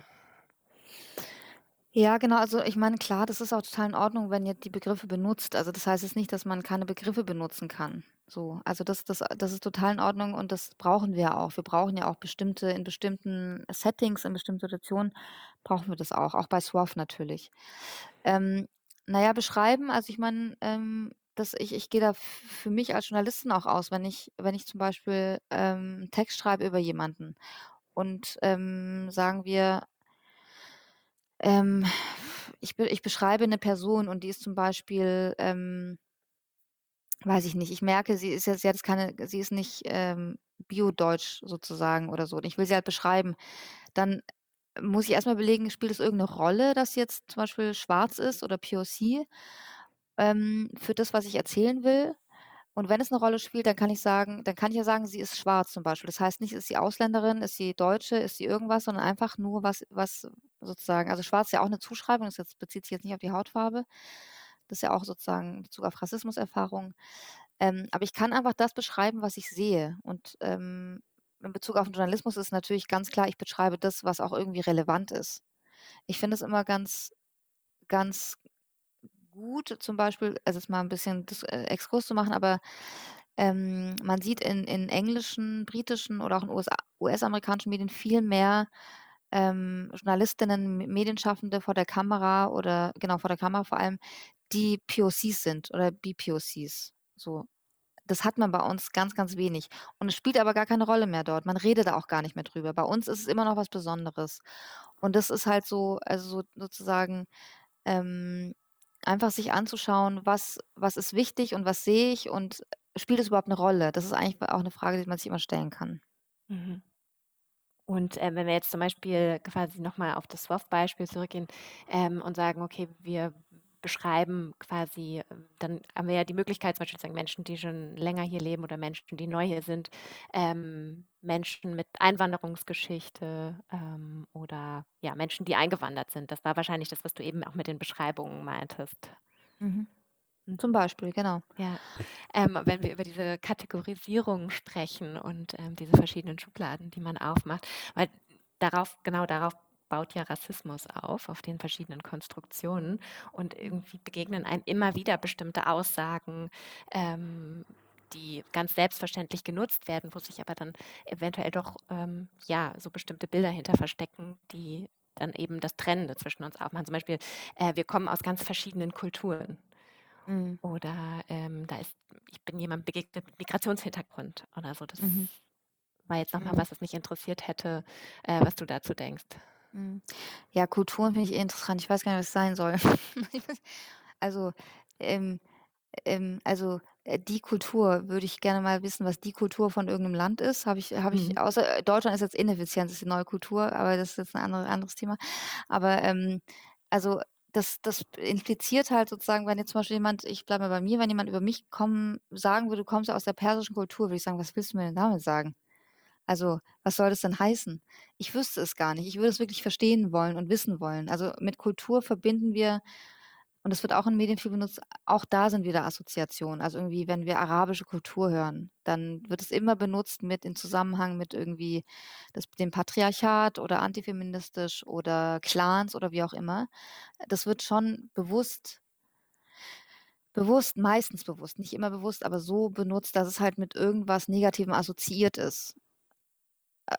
Ja, genau. Also ich meine, klar, das ist auch total in Ordnung, wenn ihr die Begriffe benutzt. Also das heißt jetzt nicht, dass man keine Begriffe benutzen kann. So, also das, das, das ist total in Ordnung und das brauchen wir auch. Wir brauchen ja auch bestimmte, in bestimmten Settings, in bestimmten Situationen brauchen wir das auch, auch bei SWAF natürlich. Ähm, naja, beschreiben, also ich meine, ähm, das, ich, ich gehe da für mich als Journalistin auch aus, wenn ich, wenn ich zum Beispiel ähm, einen Text schreibe über jemanden und ähm, sagen wir, ähm, ich, be ich beschreibe eine Person und die ist zum Beispiel, ähm weiß ich nicht, ich merke, sie ist jetzt sie hat keine sie ist nicht, ähm, biodeutsch sozusagen oder so und ich will sie halt beschreiben. Dann muss ich erst mal überlegen, spielt es irgend 'ne Rolle, dass jetzt zum Beispiel schwarz ist oder POC, ähm, für das, was ich erzählen will? Und wenn es 'ne Rolle spielt, dann kann ich sagen dann kann ich ja sagen, sie ist schwarz zum Beispiel. Das heißt nicht, ist sie Ausländerin, ist sie Deutsche, ist sie irgendwas, sondern einfach nur was was sozusagen also schwarz ist ja auch 'ne Zuschreibung, das jetzt bezieht sich jetzt nicht auf die Hautfarbe. Das ist ja auch sozusagen in Bezug auf Rassismuserfahrungen. Ähm, aber ich kann einfach das beschreiben, was ich sehe. Und, ähm, in Bezug auf den Journalismus ist natürlich ganz klar, ich beschreibe das, was auch irgendwie relevant ist. Ich finde es immer ganz ganz gut, zum Beispiel also jetzt mal 'n bisschen das äh, Exkurs zu machen, aber, ähm, man sieht in in englischen, britischen oder auch in USA US-amerikanischen Medien viel mehr, ähm, Journalistinnen, Medienschaffende vor der Kamera oder genau, vor der Kamera vor allem, die POCs sind oder BPOCs, so. Das hat man bei uns ganz, ganz wenig. Und es spielt aber gar keine Rolle mehr dort. Man redet da auch gar nicht mehr drüber. Bei uns ist es immer noch was Besonderes. Und das ist halt so also so sozusagen, ähm, einfach sich anzuschauen, was was ist wichtig und was sehe ich und spielt es überhaupt 'ne Rolle? Das ist eigentlich auch 'ne Frage, die man sich immer stellen kann. Mhm. Und, äh, wenn wir jetzt zum Beispiel quasi noch mal auf das SWOF-Beispiel zurückgehen, ähm, und sagen: „Okay, wir beschreiben quasi“ dann haben wir ja die Möglichkeit, zum Beispiel zu sagen, Menschen, die schon länger hier leben oder Menschen, die neu hier sind, ähm, Menschen mit Einwanderungsgeschichte, ähm, oder, ja, Menschen, die eingewandert sind. Das war wahrscheinlich das, was du eben auch mit den Beschreibungen meintest. Mhm. Mhm. Zum Beispiel, genau. Ja. Ähm, wenn wir über diese Kategorisierung sprechen und, ähm, diese verschiedenen Schubladen, die man aufmacht, weil darauf genau darauf baut ja Rassismus auf, auf den verschiedenen Konstruktionen und irgendwie begegnen einem immer wieder bestimmte Aussagen, ähm, die ganz selbstverständlich genutzt werden, wo sich aber dann eventuell doch, ähm, ja, so bestimmte Bilder hinter verstecken, die dann eben das Trennende zwischen uns aufmachen. Zum Beispiel, äh, wir kommen aus ganz verschiedenen Kulturen. Mhm. Oder, ähm, da ist ich bin jemandem begegnet mit Migrationshintergrund oder so. Das Mhm. war jetzt noch mal Mhm. was, was mich interessiert hätte, äh, was du dazu denkst. Mhm. Ja, Kulturen finde ich eh interessant. Ich weiß gar nicht, was es sein soll. Also, ähm ähm, also, äh, die Kultur würde ich gerne mal wissen, was die Kultur von irgend 'nem Land ist. Habe ich habe ich Mhm. außer Deutschland ist jetzt Ineffizienz, ist die neue Kultur, aber das ist jetzt 'n andere anderes Thema. Aber, ähm, also, das das impliziert halt sozusagen, wenn jetzt zum Beispiel jemand ich bleibe mal bei mir, wenn jemand über mich kommen sagen würde: „Du kommst aus der persischen Kultur“, würde ich sagen: „Was willst du mir denn damit sagen?“ Also, was soll das denn heißen? Ich wüsste es gar nicht. Ich würde es wirklich verstehen wollen und wissen wollen. Also, mit Kultur verbinden wir Und es wird auch in Medien viel benutzt. Auch da sind wieder Assoziationen. Also irgendwie, wenn wir arabische Kultur hören, dann wird es immer benutzt mit in Zusammenhang mit irgendwie das, dem Patriarchat oder antifeministisch oder Clans oder wie auch immer. Das wird schon bewusst bewusst, meistens bewusst, nicht immer bewusst, aber so benutzt, dass es halt mit irgendwas Negativem assoziiert ist.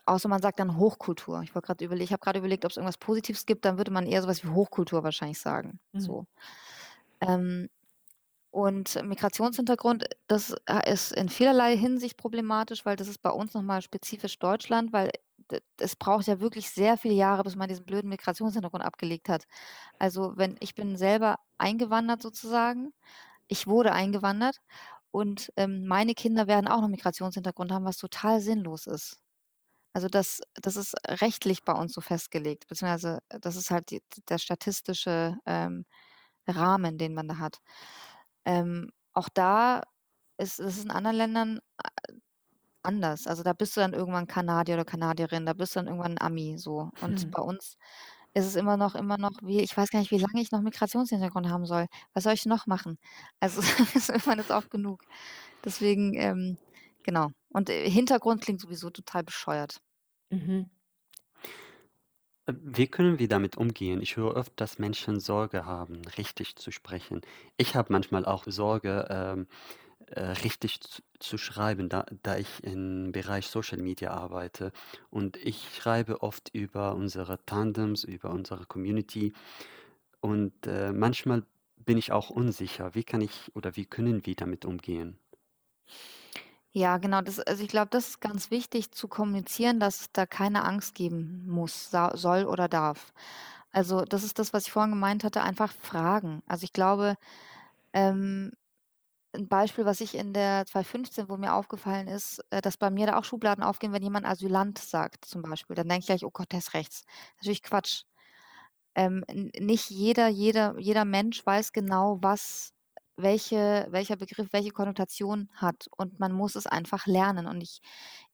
Außer man sagt dann Hochkultur. Ich wollte gerade überlegen, ich habe gerade überlegt, ob es irgendwas Positives gibt, dann würde man eher sowas wie Hochkultur wahrscheinlich sagen. Mhm. So. Ähm, und Migrationshintergrund, das äh, ist in vielerlei Hinsicht problematisch, weil das ist bei uns nochmal spezifisch Deutschland, weil es braucht ja wirklich sehr viele Jahre, bis man diesen blöden Migrationshintergrund abgelegt hat. Also wenn ich bin selber eingewandert sozusagen, ich wurde eingewandert und ähm, meine Kinder werden auch noch Migrationshintergrund haben, was total sinnlos ist. Also das, das ist rechtlich bei uns so festgelegt, beziehungsweise äh, das ist halt die, der statistische ähm, Rahmen, den man da hat. Ähm, auch da ist es in anderen Ländern äh, anders. Also da bist du dann irgendwann Kanadier oder Kanadierin, da bist du dann irgendwann ein Ami so. Und hm. bei uns ist es immer noch, immer noch, wie, ich weiß gar nicht, wie lange ich noch Migrationshintergrund haben soll. Was soll ich noch machen? Also ist irgendwann ist auch genug. Deswegen, ähm, genau. Und äh, Hintergrund klingt sowieso total bescheuert. Mhm. Äh, wie können wir damit umgehen? Ich höre oft, dass Menschen Sorge haben, richtig zu sprechen. Ich habe manchmal auch Sorge, ähm, äh, richtig zu, zu schreiben, da, da ich im Bereich Social Media arbeite. Und ich schreibe oft über unsere Tandems, über unsere Community. Und äh, manchmal bin ich auch unsicher. Wie kann ich oder wie können wir damit umgehen? Ja, genau. Das, also ich glaube, das ist ganz wichtig zu kommunizieren, dass es da keine Angst geben muss, soll oder darf. Also das ist das, was ich vorhin gemeint hatte, einfach fragen. Also ich glaube, ähm, ein Beispiel, was ich in der 2015, wo mir aufgefallen ist, äh, dass bei mir da auch Schubladen aufgehen, wenn jemand Asylant sagt zum Beispiel, dann denke ich gleich, oh Gott, der ist rechts. Natürlich Quatsch. Ähm, nicht jeder, jeder, jeder Mensch weiß genau, was welche, welcher Begriff welche Konnotation hat. Und man muss es einfach lernen. Und ich,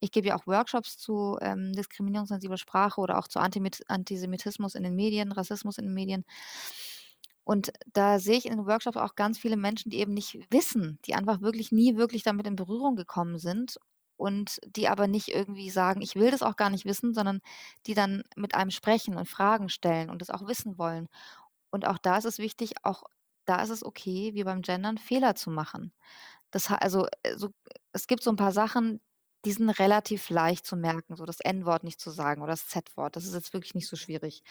ich gebe ja auch Workshops zu ähm, diskriminierungssensibler Sprache oder auch zu Antisemitismus in den Medien, Rassismus in den Medien. Und da sehe ich in den Workshops auch ganz viele Menschen, die eben nicht wissen, die einfach wirklich nie wirklich damit in Berührung gekommen sind und die aber nicht irgendwie sagen, ich will das auch gar nicht wissen, sondern die dann mit einem sprechen und Fragen stellen und das auch wissen wollen. Und auch da ist es wichtig, auch da ist es okay, wie beim Gendern, Fehler zu machen. Das also, äh, so es gibt so ein paar Sachen, die sind relativ leicht zu merken, so das N-Wort nicht zu sagen oder das Z-Wort. Das ist jetzt wirklich nicht so schwierig.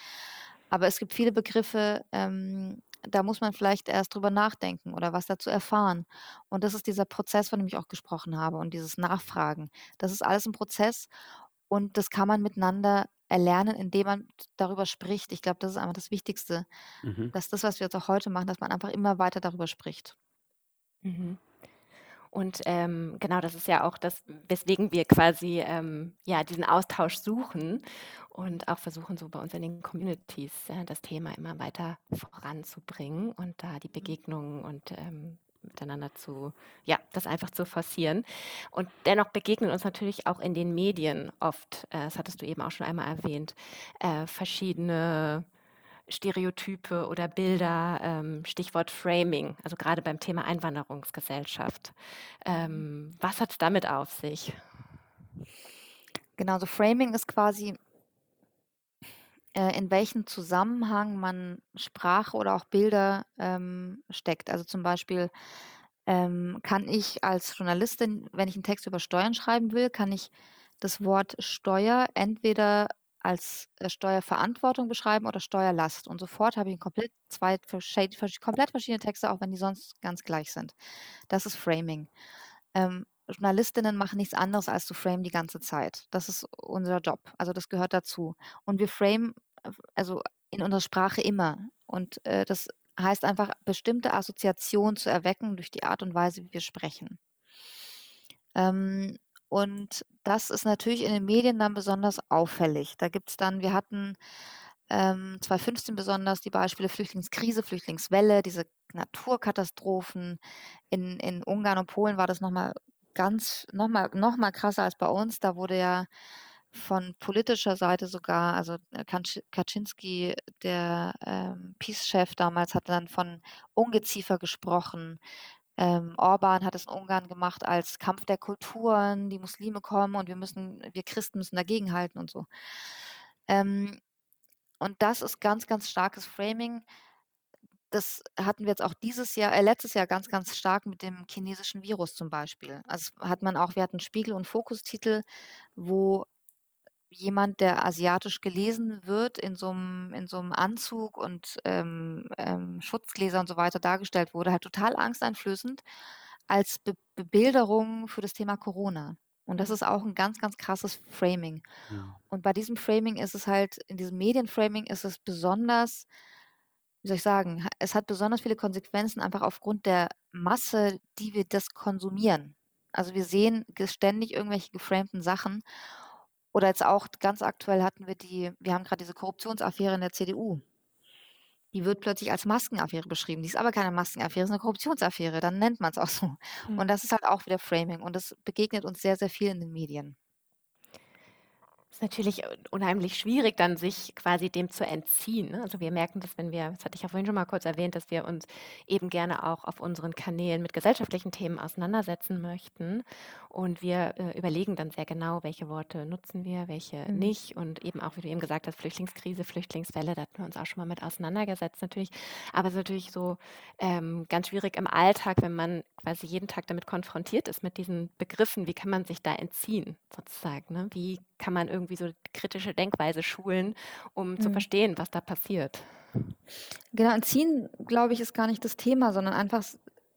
Aber es gibt viele Begriffe, ähm, da muss man vielleicht erst drüber nachdenken oder was dazu erfahren. Und das ist dieser Prozess, von dem ich auch gesprochen habe und dieses Nachfragen. Das ist alles ein Prozess und das kann man miteinander erlernen, indem man darüber spricht. Ich glaube, das ist einfach das Wichtigste, Mhm. dass das, was wir jetzt auch heute machen, dass man einfach immer weiter darüber spricht. Mhm. Und ähm, genau, das ist ja auch das, weswegen wir quasi ähm, ja diesen Austausch suchen und auch versuchen, so bei uns in den Communities äh, das Thema immer weiter voranzubringen und da die mhm. Begegnungen und ähm, miteinander zu, ja, das einfach zu forcieren. Und dennoch begegnen uns natürlich auch in den Medien oft, äh, das hattest du eben auch schon einmal erwähnt, äh, verschiedene Stereotype oder Bilder, ähm, Stichwort Framing, also gerade beim Thema Einwanderungsgesellschaft. Ähm, was hat es damit auf sich? Genau, so Framing ist quasi äh, in welchen Zusammenhang man Sprache oder auch Bilder ähm, steckt. Also zum Beispiel ähm, kann ich als Journalistin, wenn ich einen Text über Steuern schreiben will, kann ich das Wort Steuer entweder als äh, Steuerverantwortung beschreiben oder Steuerlast. Und sofort habe ich komplett zwei komplett verschiedene Texte, auch wenn die sonst ganz gleich sind. Das ist Framing. Ähm, Journalistinnen machen nichts anderes als zu frame die ganze Zeit. Das ist unser Job. Also das gehört dazu. Und wir frame also in unserer Sprache immer. Und äh, das heißt einfach, bestimmte Assoziationen zu erwecken durch die Art und Weise, wie wir sprechen. Ähm, und das ist natürlich in den Medien dann besonders auffällig. Da gibt es dann, wir hatten ähm, 2015 besonders die Beispiele Flüchtlingskrise, Flüchtlingswelle, diese Naturkatastrophen. In, in Ungarn und Polen war das nochmal ganz, nochmal noch mal krasser als bei uns. Da wurde ja von politischer Seite sogar, also äh, Kaczynski, der ähm, Peace-Chef damals, hat dann von Ungeziefer gesprochen. Ähm, Orban hat es in Ungarn gemacht als Kampf der Kulturen, die Muslime kommen und wir müssen, wir Christen müssen dagegenhalten und so. Ähm, und das ist ganz, ganz starkes Framing. Das hatten wir jetzt auch dieses Jahr, äh, letztes Jahr ganz, ganz stark mit dem chinesischen Virus zum Beispiel. Also hat man auch, wir hatten Spiegel- und Fokustitel, wo jemand, der asiatisch gelesen wird, in so einem in so 'nem Anzug und, ähm, ähm, Schutzgläser und so weiter dargestellt wurde, halt total angsteinflößend als Be Bebilderung für das Thema Corona. Und das ist auch ein ganz, ganz krasses Framing. Mhm. Und bei diesem Framing ist es halt in diesem Medienframing ist es besonders wie soll ich sagen, es hat besonders viele Konsequenzen einfach aufgrund der Masse, die wir das konsumieren. Also, wir sehen ständig irgendwelche geframten Sachen oder jetzt auch ganz aktuell hatten wir die wir haben gerade diese Korruptionsaffäre in der CDU. Die wird plötzlich als Maskenaffäre beschrieben. Die ist aber keine Maskenaffäre, ist eine Korruptionsaffäre, dann nennt man es auch so. Mhm. Und das ist halt auch wieder Framing und das begegnet uns sehr, sehr viel in den Medien ist natürlich unheimlich schwierig, dann sich quasi dem zu entziehen. Ne? Also wir merken das, wenn wir, das hatte ich ja vorhin schon mal kurz erwähnt, dass wir uns eben gerne auch auf unseren Kanälen mit gesellschaftlichen Themen auseinandersetzen möchten. Und wir äh, überlegen dann sehr genau, welche Worte nutzen wir, welche mhm. nicht. Und eben auch, wie du eben gesagt hast, Flüchtlingskrise, Flüchtlingswelle, da hatten wir uns auch schon mal mit auseinandergesetzt natürlich. Aber es ist natürlich so ähm, ganz schwierig im Alltag, wenn man quasi jeden Tag damit konfrontiert ist, mit diesen Begriffen, wie kann man sich da entziehen, sozusagen. Ne? Wie kann man irgendwie so kritische Denkweise schulen, um zu Mhm. verstehen, was da passiert. Genau, entziehen, glaube ich, ist gar nicht das Thema, sondern einfach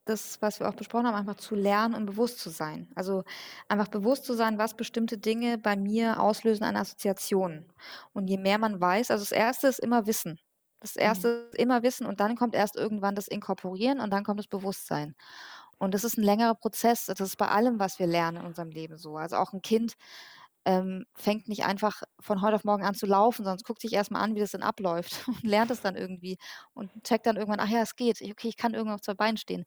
das, was wir auch besprochen haben, einfach zu lernen und bewusst zu sein. Also einfach bewusst zu sein, was bestimmte Dinge bei mir auslösen an Assoziationen. Und je mehr man weiß, also das Erste ist immer Wissen. Das Mhm. Erste ist immer Wissen und dann kommt erst irgendwann das Inkorporieren und dann kommt das Bewusstsein. Und das ist ein längerer Prozess. Das ist bei allem, was wir lernen in unserem Leben so. Also auch ein Kind ähm, fängt nicht einfach von heute auf morgen an zu laufen, sondern guckt sich erstmal an, wie das denn abläuft und lernt es dann irgendwie und checkt dann irgendwann, ach ja, es geht, okay, ich kann irgendwann auf zwei Beinen stehen.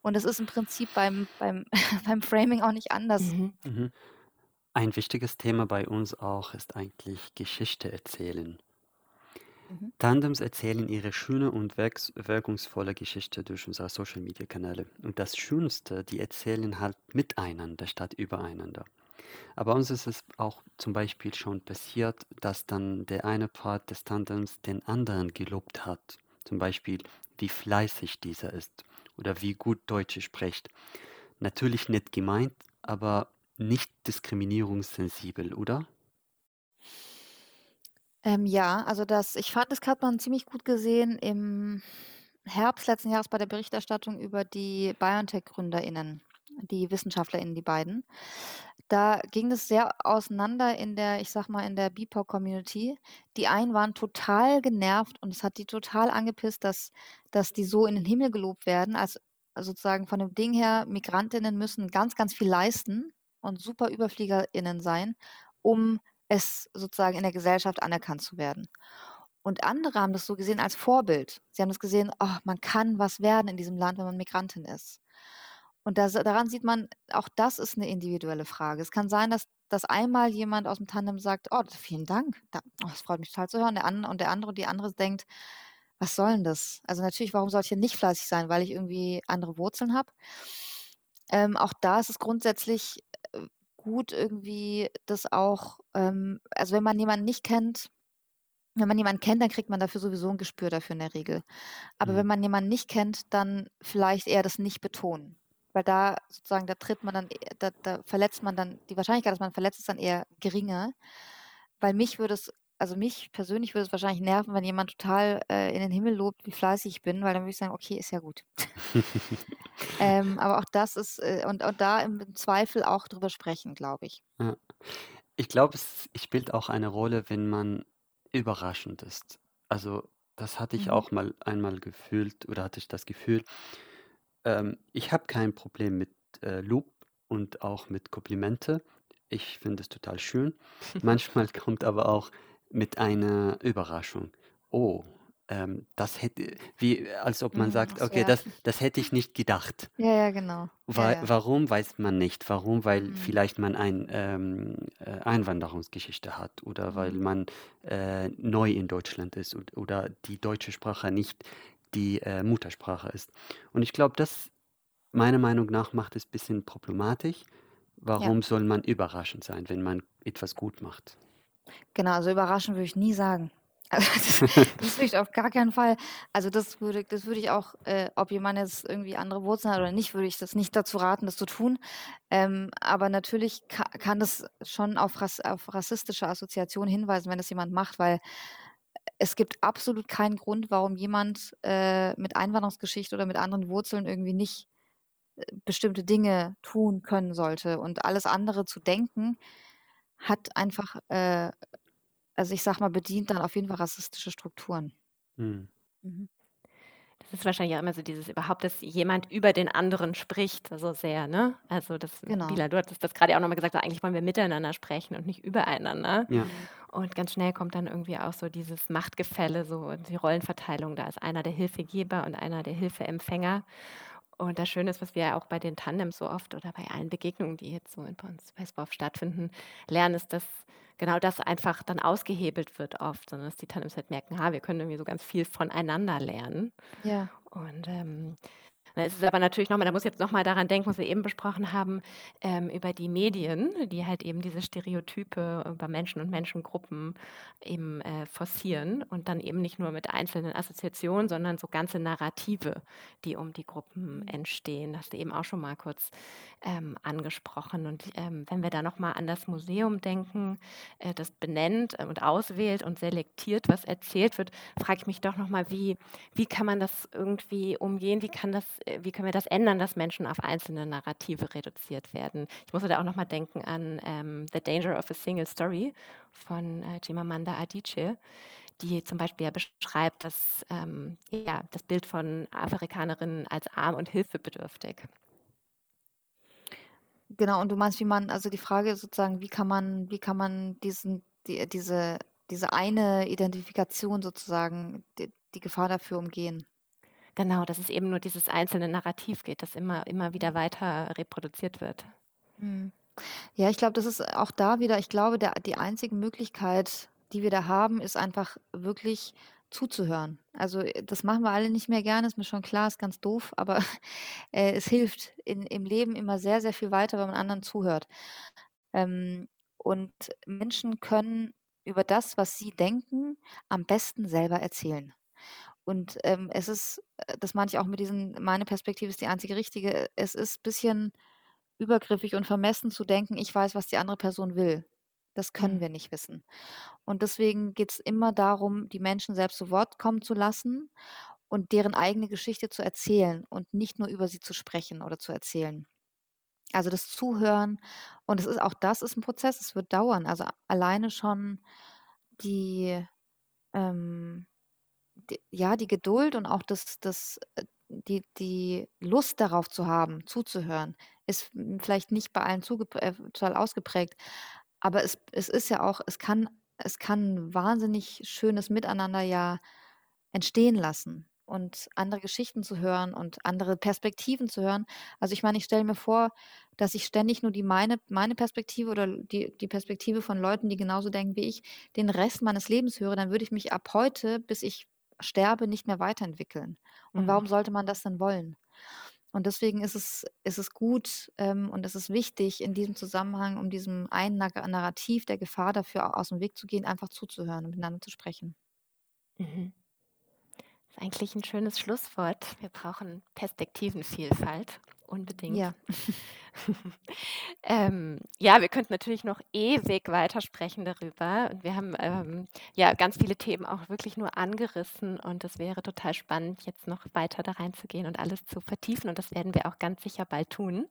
Und das ist im Prinzip beim, beim, beim Framing auch nicht anders. Mhm. Mhm. Ein wichtiges Thema bei uns auch ist eigentlich Geschichte erzählen. Mhm. Tandems erzählen ihre schöne und wirkungsvolle Geschichte durch unsere Social-Media-Kanäle. Und das Schönste, die erzählen halt miteinander statt übereinander. Aber uns ist es auch zum Beispiel schon passiert, dass dann der eine Part des Tandems den anderen gelobt hat. Zum Beispiel, wie fleißig dieser ist oder wie gut Deutsch spricht. Natürlich nicht gemeint, aber nicht diskriminierungssensibel, oder? Ähm, ja, also das, ich fand, das hat man ziemlich gut gesehen im Herbst letzten Jahres bei der Berichterstattung über die BioNTech-GründerInnen, die WissenschaftlerInnen, die beiden. Da ging es sehr auseinander in der, ich sag mal, in der BIPOC-Community. Die einen waren total genervt und es hat die total angepisst, dass, dass die so in den Himmel gelobt werden, als sozusagen von dem Ding her, Migrantinnen müssen ganz, ganz viel leisten und super ÜberfliegerInnen sein, um es sozusagen in der Gesellschaft anerkannt zu werden. Und andere haben das so gesehen als Vorbild. Sie haben das gesehen, oh, man kann was werden in diesem Land, wenn man Migrantin ist. Und das, daran sieht man, auch das ist eine individuelle Frage. Es kann sein, dass, dass einmal jemand aus dem Tandem sagt, oh, vielen Dank, da, oh, das freut mich total zu hören. Der andere, und der andere und die andere denkt, was soll denn das? Also natürlich, warum soll ich hier nicht fleißig sein, weil ich irgendwie andere Wurzeln habe? Ähm, auch da ist es grundsätzlich äh, gut, irgendwie das auch, ähm, also wenn man jemanden nicht kennt, wenn man jemanden kennt, dann kriegt man dafür sowieso ein Gespür dafür in der Regel. Aber wenn Mhm. man jemanden nicht kennt, dann vielleicht eher das nicht betonen. Weil da sozusagen, da tritt man dann, e da, da verletzt man dann, die Wahrscheinlichkeit, dass man verletzt, ist dann eher geringer. Weil mich würde es, also mich persönlich würde es wahrscheinlich nerven, wenn jemand total äh, in den Himmel lobt, wie fleißig ich bin, weil dann würde ich sagen, okay, ist ja gut. ähm, aber auch das ist, äh, und, und da im, im Zweifel auch drüber sprechen, glaube ich. Ja. Ich glaube, es spielt auch eine Rolle, wenn man überraschend ist. Also, das hatte ich Mhm. auch mal einmal gefühlt oder hatte ich das Gefühl. Ähm, ich habe kein Problem mit äh, Lob und auch mit Komplimente. Ich finde es total schön. Manchmal kommt aber auch mit einer Überraschung. Oh, ähm, das hätte, wie, als ob man Mhm, sagt, okay, ja. das, das hätte ich nicht gedacht. Ja, ja, genau. Ja, Wa ja. warum, weiß man nicht. Warum? Weil Mhm. vielleicht man ein ähm, äh, Einwanderungsgeschichte hat oder weil Mhm. man äh, neu in Deutschland ist und, oder die deutsche Sprache nicht die äh, Muttersprache ist. Und ich glaube, das meiner Meinung nach macht es ein bisschen problematisch. Ja. Warum soll man überraschend sein, wenn man etwas gut macht? Genau, also überraschend würde ich nie sagen. Also das, das würde ich auf gar keinen Fall. Also das würde, das würde ich auch, äh, ob jemand jetzt irgendwie andere Wurzeln hat oder nicht, würde ich das nicht dazu raten, das zu tun. Ähm, aber natürlich ka kann das schon auf, Rass auf rassistische Assoziationen hinweisen, wenn das jemand macht, weil es gibt absolut keinen Grund, warum jemand äh, mit Einwanderungsgeschichte oder mit anderen Wurzeln irgendwie nicht äh, bestimmte Dinge tun können sollte. Und alles andere zu denken, hat einfach äh, also ich sag mal, bedient dann auf jeden Fall rassistische Strukturen. Hm. Mhm. Das ist wahrscheinlich auch immer so dieses überhaupt, dass jemand über den anderen spricht, so sehr, ne? Also das, Genau. Bila, du hattest das gerade auch nochmal gesagt, eigentlich wollen wir miteinander sprechen und nicht übereinander. Ja. Und ganz schnell kommt dann irgendwie auch so dieses Machtgefälle, so die Rollenverteilung. Da ist einer der Hilfegeber und einer der Hilfeempfänger. Und das Schöne ist, was wir ja auch bei den Tandems so oft oder bei allen Begegnungen, die jetzt so bei uns bei SWOF stattfinden, lernen, ist, dass genau das einfach dann ausgehebelt wird oft, sondern dass die Tandems halt merken, ha, wir können irgendwie so ganz viel voneinander lernen. Ja. Und ähm, dann ist es aber natürlich nochmal, da muss ich jetzt nochmal daran denken, was wir eben besprochen haben, ähm, über die Medien, die halt eben diese Stereotype über Menschen und Menschengruppen eben äh, forcieren und dann eben nicht nur mit einzelnen Assoziationen, sondern so ganze Narrative, die um die Gruppen entstehen. Das hast du eben auch schon mal kurz ähm, angesprochen. Und ähm, wenn wir da nochmal an das Museum denken, äh, das benennt und auswählt und selektiert, was erzählt wird, frage ich mich doch nochmal, wie, wie kann man das irgendwie umgehen? Wie, kann das, äh, wie können wir das ändern, dass Menschen auf einzelne Narrative reduziert werden? Ich musste da auch nochmal denken an ähm, The Danger of a Single Story von äh, Chimamanda Adichie die zum Beispiel ja beschreibt, dass ähm, ja, das Bild von Afrikanerinnen als arm und hilfebedürftig. Genau, und du meinst, wie man, also die Frage ist sozusagen, wie kann man, wie kann man diesen, die, diese, diese eine Identifikation sozusagen, die, die Gefahr dafür umgehen? Genau, dass es eben nur dieses einzelne Narrativ geht, das immer, immer wieder weiter reproduziert wird. Mhm. Ja, ich glaube, das ist auch da wieder, ich glaube, der, die einzige Möglichkeit, die wir da haben, ist einfach wirklich zuzuhören. Also äh, das machen wir alle nicht mehr gerne, ist mir schon klar, ist ganz doof, aber äh, es hilft in, im Leben immer sehr, sehr viel weiter, wenn man anderen zuhört. Ähm, und Menschen können über das, was sie denken, am besten selber erzählen. Und ähm, es ist, äh, das meine ich auch mit diesen, meine Perspektive ist die einzige richtige, es ist ein bisschen übergriffig und vermessen zu denken, ich weiß, was die andere Person will. Das können Mhm. wir nicht wissen. Und deswegen geht es immer darum, die Menschen selbst zu Wort kommen zu lassen und deren eigene Geschichte zu erzählen und nicht nur über sie zu sprechen oder zu erzählen. Also das Zuhören und es ist auch das ist ein Prozess, es wird dauern. Also alleine schon die, ähm, die ja, die Geduld und auch das das äh, die die Lust darauf zu haben, zuzuhören, ist vielleicht nicht bei allen äh, total ausgeprägt, aber es es ist ja auch es kann es kann 'n wahnsinnig schönes Miteinander ja entstehen lassen und andere Geschichten zu hören und andere Perspektiven zu hören. Also, ich meine, ich stelle mir vor, dass ich ständig nur die meine meine Perspektive oder die die Perspektive von Leuten, die genauso denken wie ich, den Rest meines Lebens höre, dann würde ich mich ab heute, bis ich sterbe, nicht mehr weiterentwickeln. Und Mhm. warum sollte man das denn wollen? Und deswegen ist es ist es gut, ähm, und es ist wichtig, in diesem Zusammenhang, um diesem einen Nar Narrativ der Gefahr dafür aus dem Weg zu gehen, einfach zuzuhören und miteinander zu sprechen. Mhm. Das ist eigentlich ein schönes Schlusswort. Wir brauchen Perspektivenvielfalt, unbedingt. Ja. Ähm, ja, wir könnten natürlich noch ewig weitersprechen darüber. Und wir haben ähm, ja ganz viele Themen auch wirklich nur angerissen. Und es wäre total spannend, jetzt noch weiter da reinzugehen und alles zu vertiefen. Und das werden wir auch ganz sicher bald tun.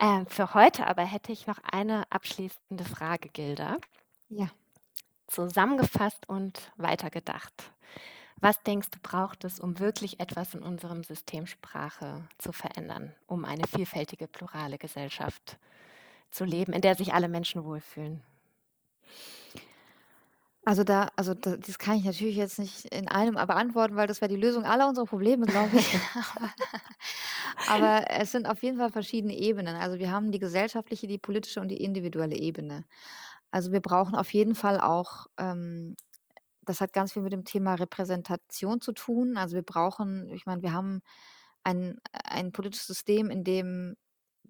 Ähm, für heute aber hätte ich noch eine abschließende Frage, Gilda. Ja. Zusammengefasst und weitergedacht. Was denkst du, braucht es, um wirklich etwas in unserem System Sprache zu verändern, um eine vielfältige, plurale Gesellschaft zu leben, in der sich alle Menschen wohlfühlen? Also da also da das kann ich natürlich jetzt nicht in einem beantworten, weil das wäre die Lösung aller unserer Probleme, glaube ich. Aber es sind auf jeden Fall verschiedene Ebenen. Also, wir haben die gesellschaftliche, die politische und die individuelle Ebene. Also, wir brauchen auf jeden Fall auch ähm, das hat ganz viel mit dem Thema Repräsentation zu tun. Also, wir brauchen ich meine, wir haben ein ein politisches System, in dem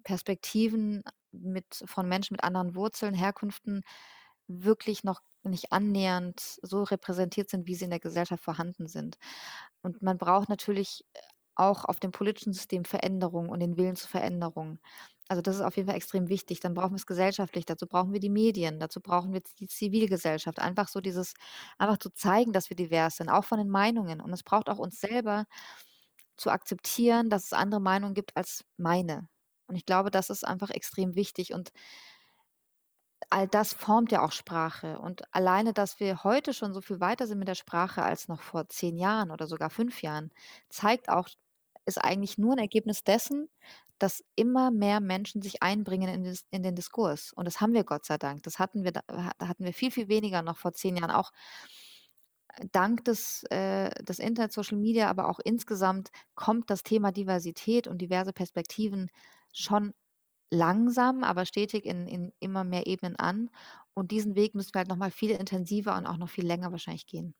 Perspektiven mit von Menschen mit anderen Wurzeln, Herkünften wirklich noch nicht annähernd so repräsentiert sind, wie sie in der Gesellschaft vorhanden sind. Und man braucht natürlich auch auf dem politischen System Veränderung und den Willen zur Veränderung. Also das ist auf jeden Fall extrem wichtig. Dann brauchen wir es gesellschaftlich, dazu brauchen wir die Medien, dazu brauchen wir die Zivilgesellschaft. Einfach so dieses, einfach zu zeigen, dass wir divers sind, auch von den Meinungen. Und es braucht auch uns selber zu akzeptieren, dass es andere Meinungen gibt als meine. Und ich glaube, das ist einfach extrem wichtig. Und all das formt ja auch Sprache. Und alleine, dass wir heute schon so viel weiter sind mit der Sprache als noch vor zehn Jahren oder sogar fünf Jahren, zeigt auch, ist eigentlich nur ein Ergebnis dessen, dass immer mehr Menschen sich einbringen in, des, in den Diskurs. Und das haben wir Gott sei Dank. Das hatten wir, da hatten wir viel, viel weniger noch vor zehn Jahren. Auch dank des, äh, des Internet, Social Media, aber auch insgesamt kommt das Thema Diversität und diverse Perspektiven schon langsam, aber stetig in, in immer mehr Ebenen an. Und diesen Weg müssen wir halt nochmal viel intensiver und auch noch viel länger wahrscheinlich gehen.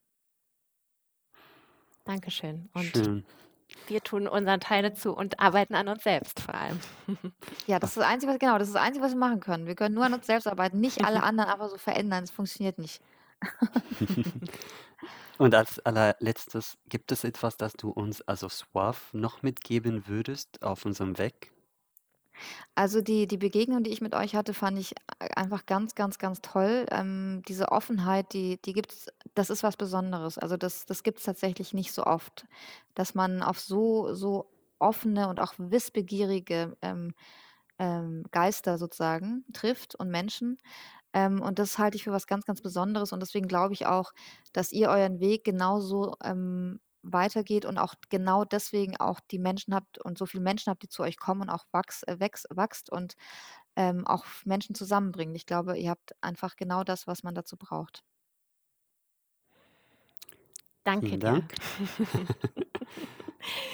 Dankeschön. Und Schön. Wir tun unseren Teil dazu und arbeiten an uns selbst vor allem. Ja, das ist das Einzige, was, genau, das ist das Einzige, was wir machen können. Wir können nur an uns selbst arbeiten, nicht alle anderen aber so verändern. Es funktioniert nicht. Und als allerletztes, gibt es etwas, das du uns, also Swav, noch mitgeben würdest auf unserem Weg? Also die die Begegnung, die ich mit euch hatte, fand ich einfach ganz, ganz, ganz toll. Ähm, diese Offenheit, die die gibt's das ist was Besonderes. Also das das gibt's tatsächlich nicht so oft, dass man auf so so offene und auch wissbegierige, ähm, ähm, Geister sozusagen trifft und Menschen. Ähm, und das halte ich für was ganz, ganz Besonderes und deswegen glaube ich auch, dass ihr euren Weg genauso, ähm, weitergeht und auch genau deswegen auch die Menschen habt und so viele Menschen habt, die zu euch kommen und auch wachs äh, wächst wächst und, ähm, auch Menschen zusammenbringen. Ich glaube, ihr habt einfach genau das, was man dazu braucht. Danke Vielen dir.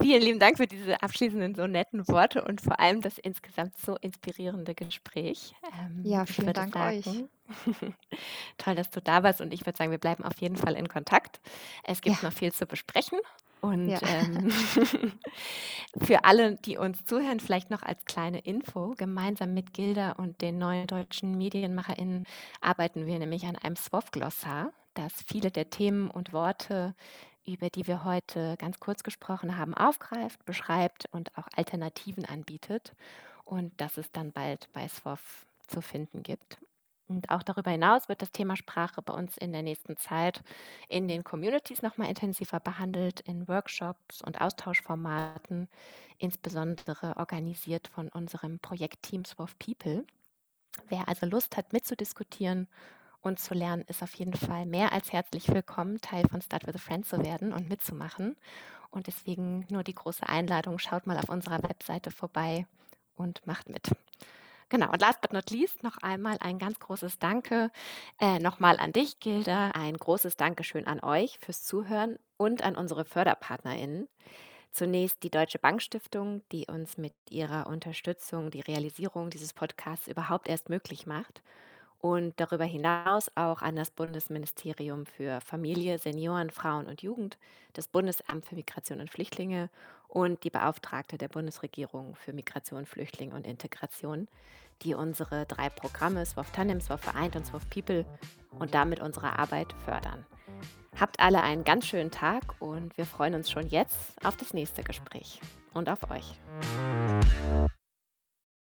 Vielen lieben Dank für diese abschließenden so netten Worte und vor allem das insgesamt so inspirierende Gespräch. Ähm, Ja, vielen Dank euch. toll, dass du da warst und ich würde sagen, wir bleiben auf jeden Fall in Kontakt. Es gibt Ja, noch viel zu besprechen und ja. ähm, für alle, die uns zuhören, vielleicht noch als kleine Info, gemeinsam mit Gilda und den neuen deutschen MedienmacherInnen arbeiten wir nämlich an einem SWOF-Glossar, das viele der Themen und Worte über die wir heute ganz kurz gesprochen haben, aufgreift, beschreibt und auch Alternativen anbietet und dass es dann bald bei SWOF zu finden gibt. Und auch darüber hinaus wird das Thema Sprache bei uns in der nächsten Zeit in den Communities nochmal intensiver behandelt, in Workshops und Austauschformaten, insbesondere organisiert von unserem Projektteam SWOF People. Wer also Lust hat, mitzudiskutieren und zu lernen ist auf jeden Fall mehr als herzlich willkommen, Teil von Start with a Friend zu werden und mitzumachen. Und deswegen nur die große Einladung, schaut mal auf unserer Webseite vorbei und macht mit. Genau, und last but not least noch einmal ein ganz großes Danke äh, nochmal an dich, Gilda. Ein großes Dankeschön an euch fürs Zuhören und an unsere FörderpartnerInnen. Zunächst die Deutsche Bankstiftung, die uns mit ihrer Unterstützung die Realisierung dieses Podcasts überhaupt erst möglich macht und darüber hinaus auch an das Bundesministerium für Familie, Senioren, Frauen und Jugend, das Bundesamt für Migration und Flüchtlinge und die Beauftragte der Bundesregierung für Migration, Flüchtlinge und Integration, die unsere drei Programme SWOF Tandem, SWOF Vereint und SWOF People und damit unsere Arbeit fördern. Habt alle einen ganz schönen Tag und wir freuen uns schon jetzt auf das nächste Gespräch und auf euch.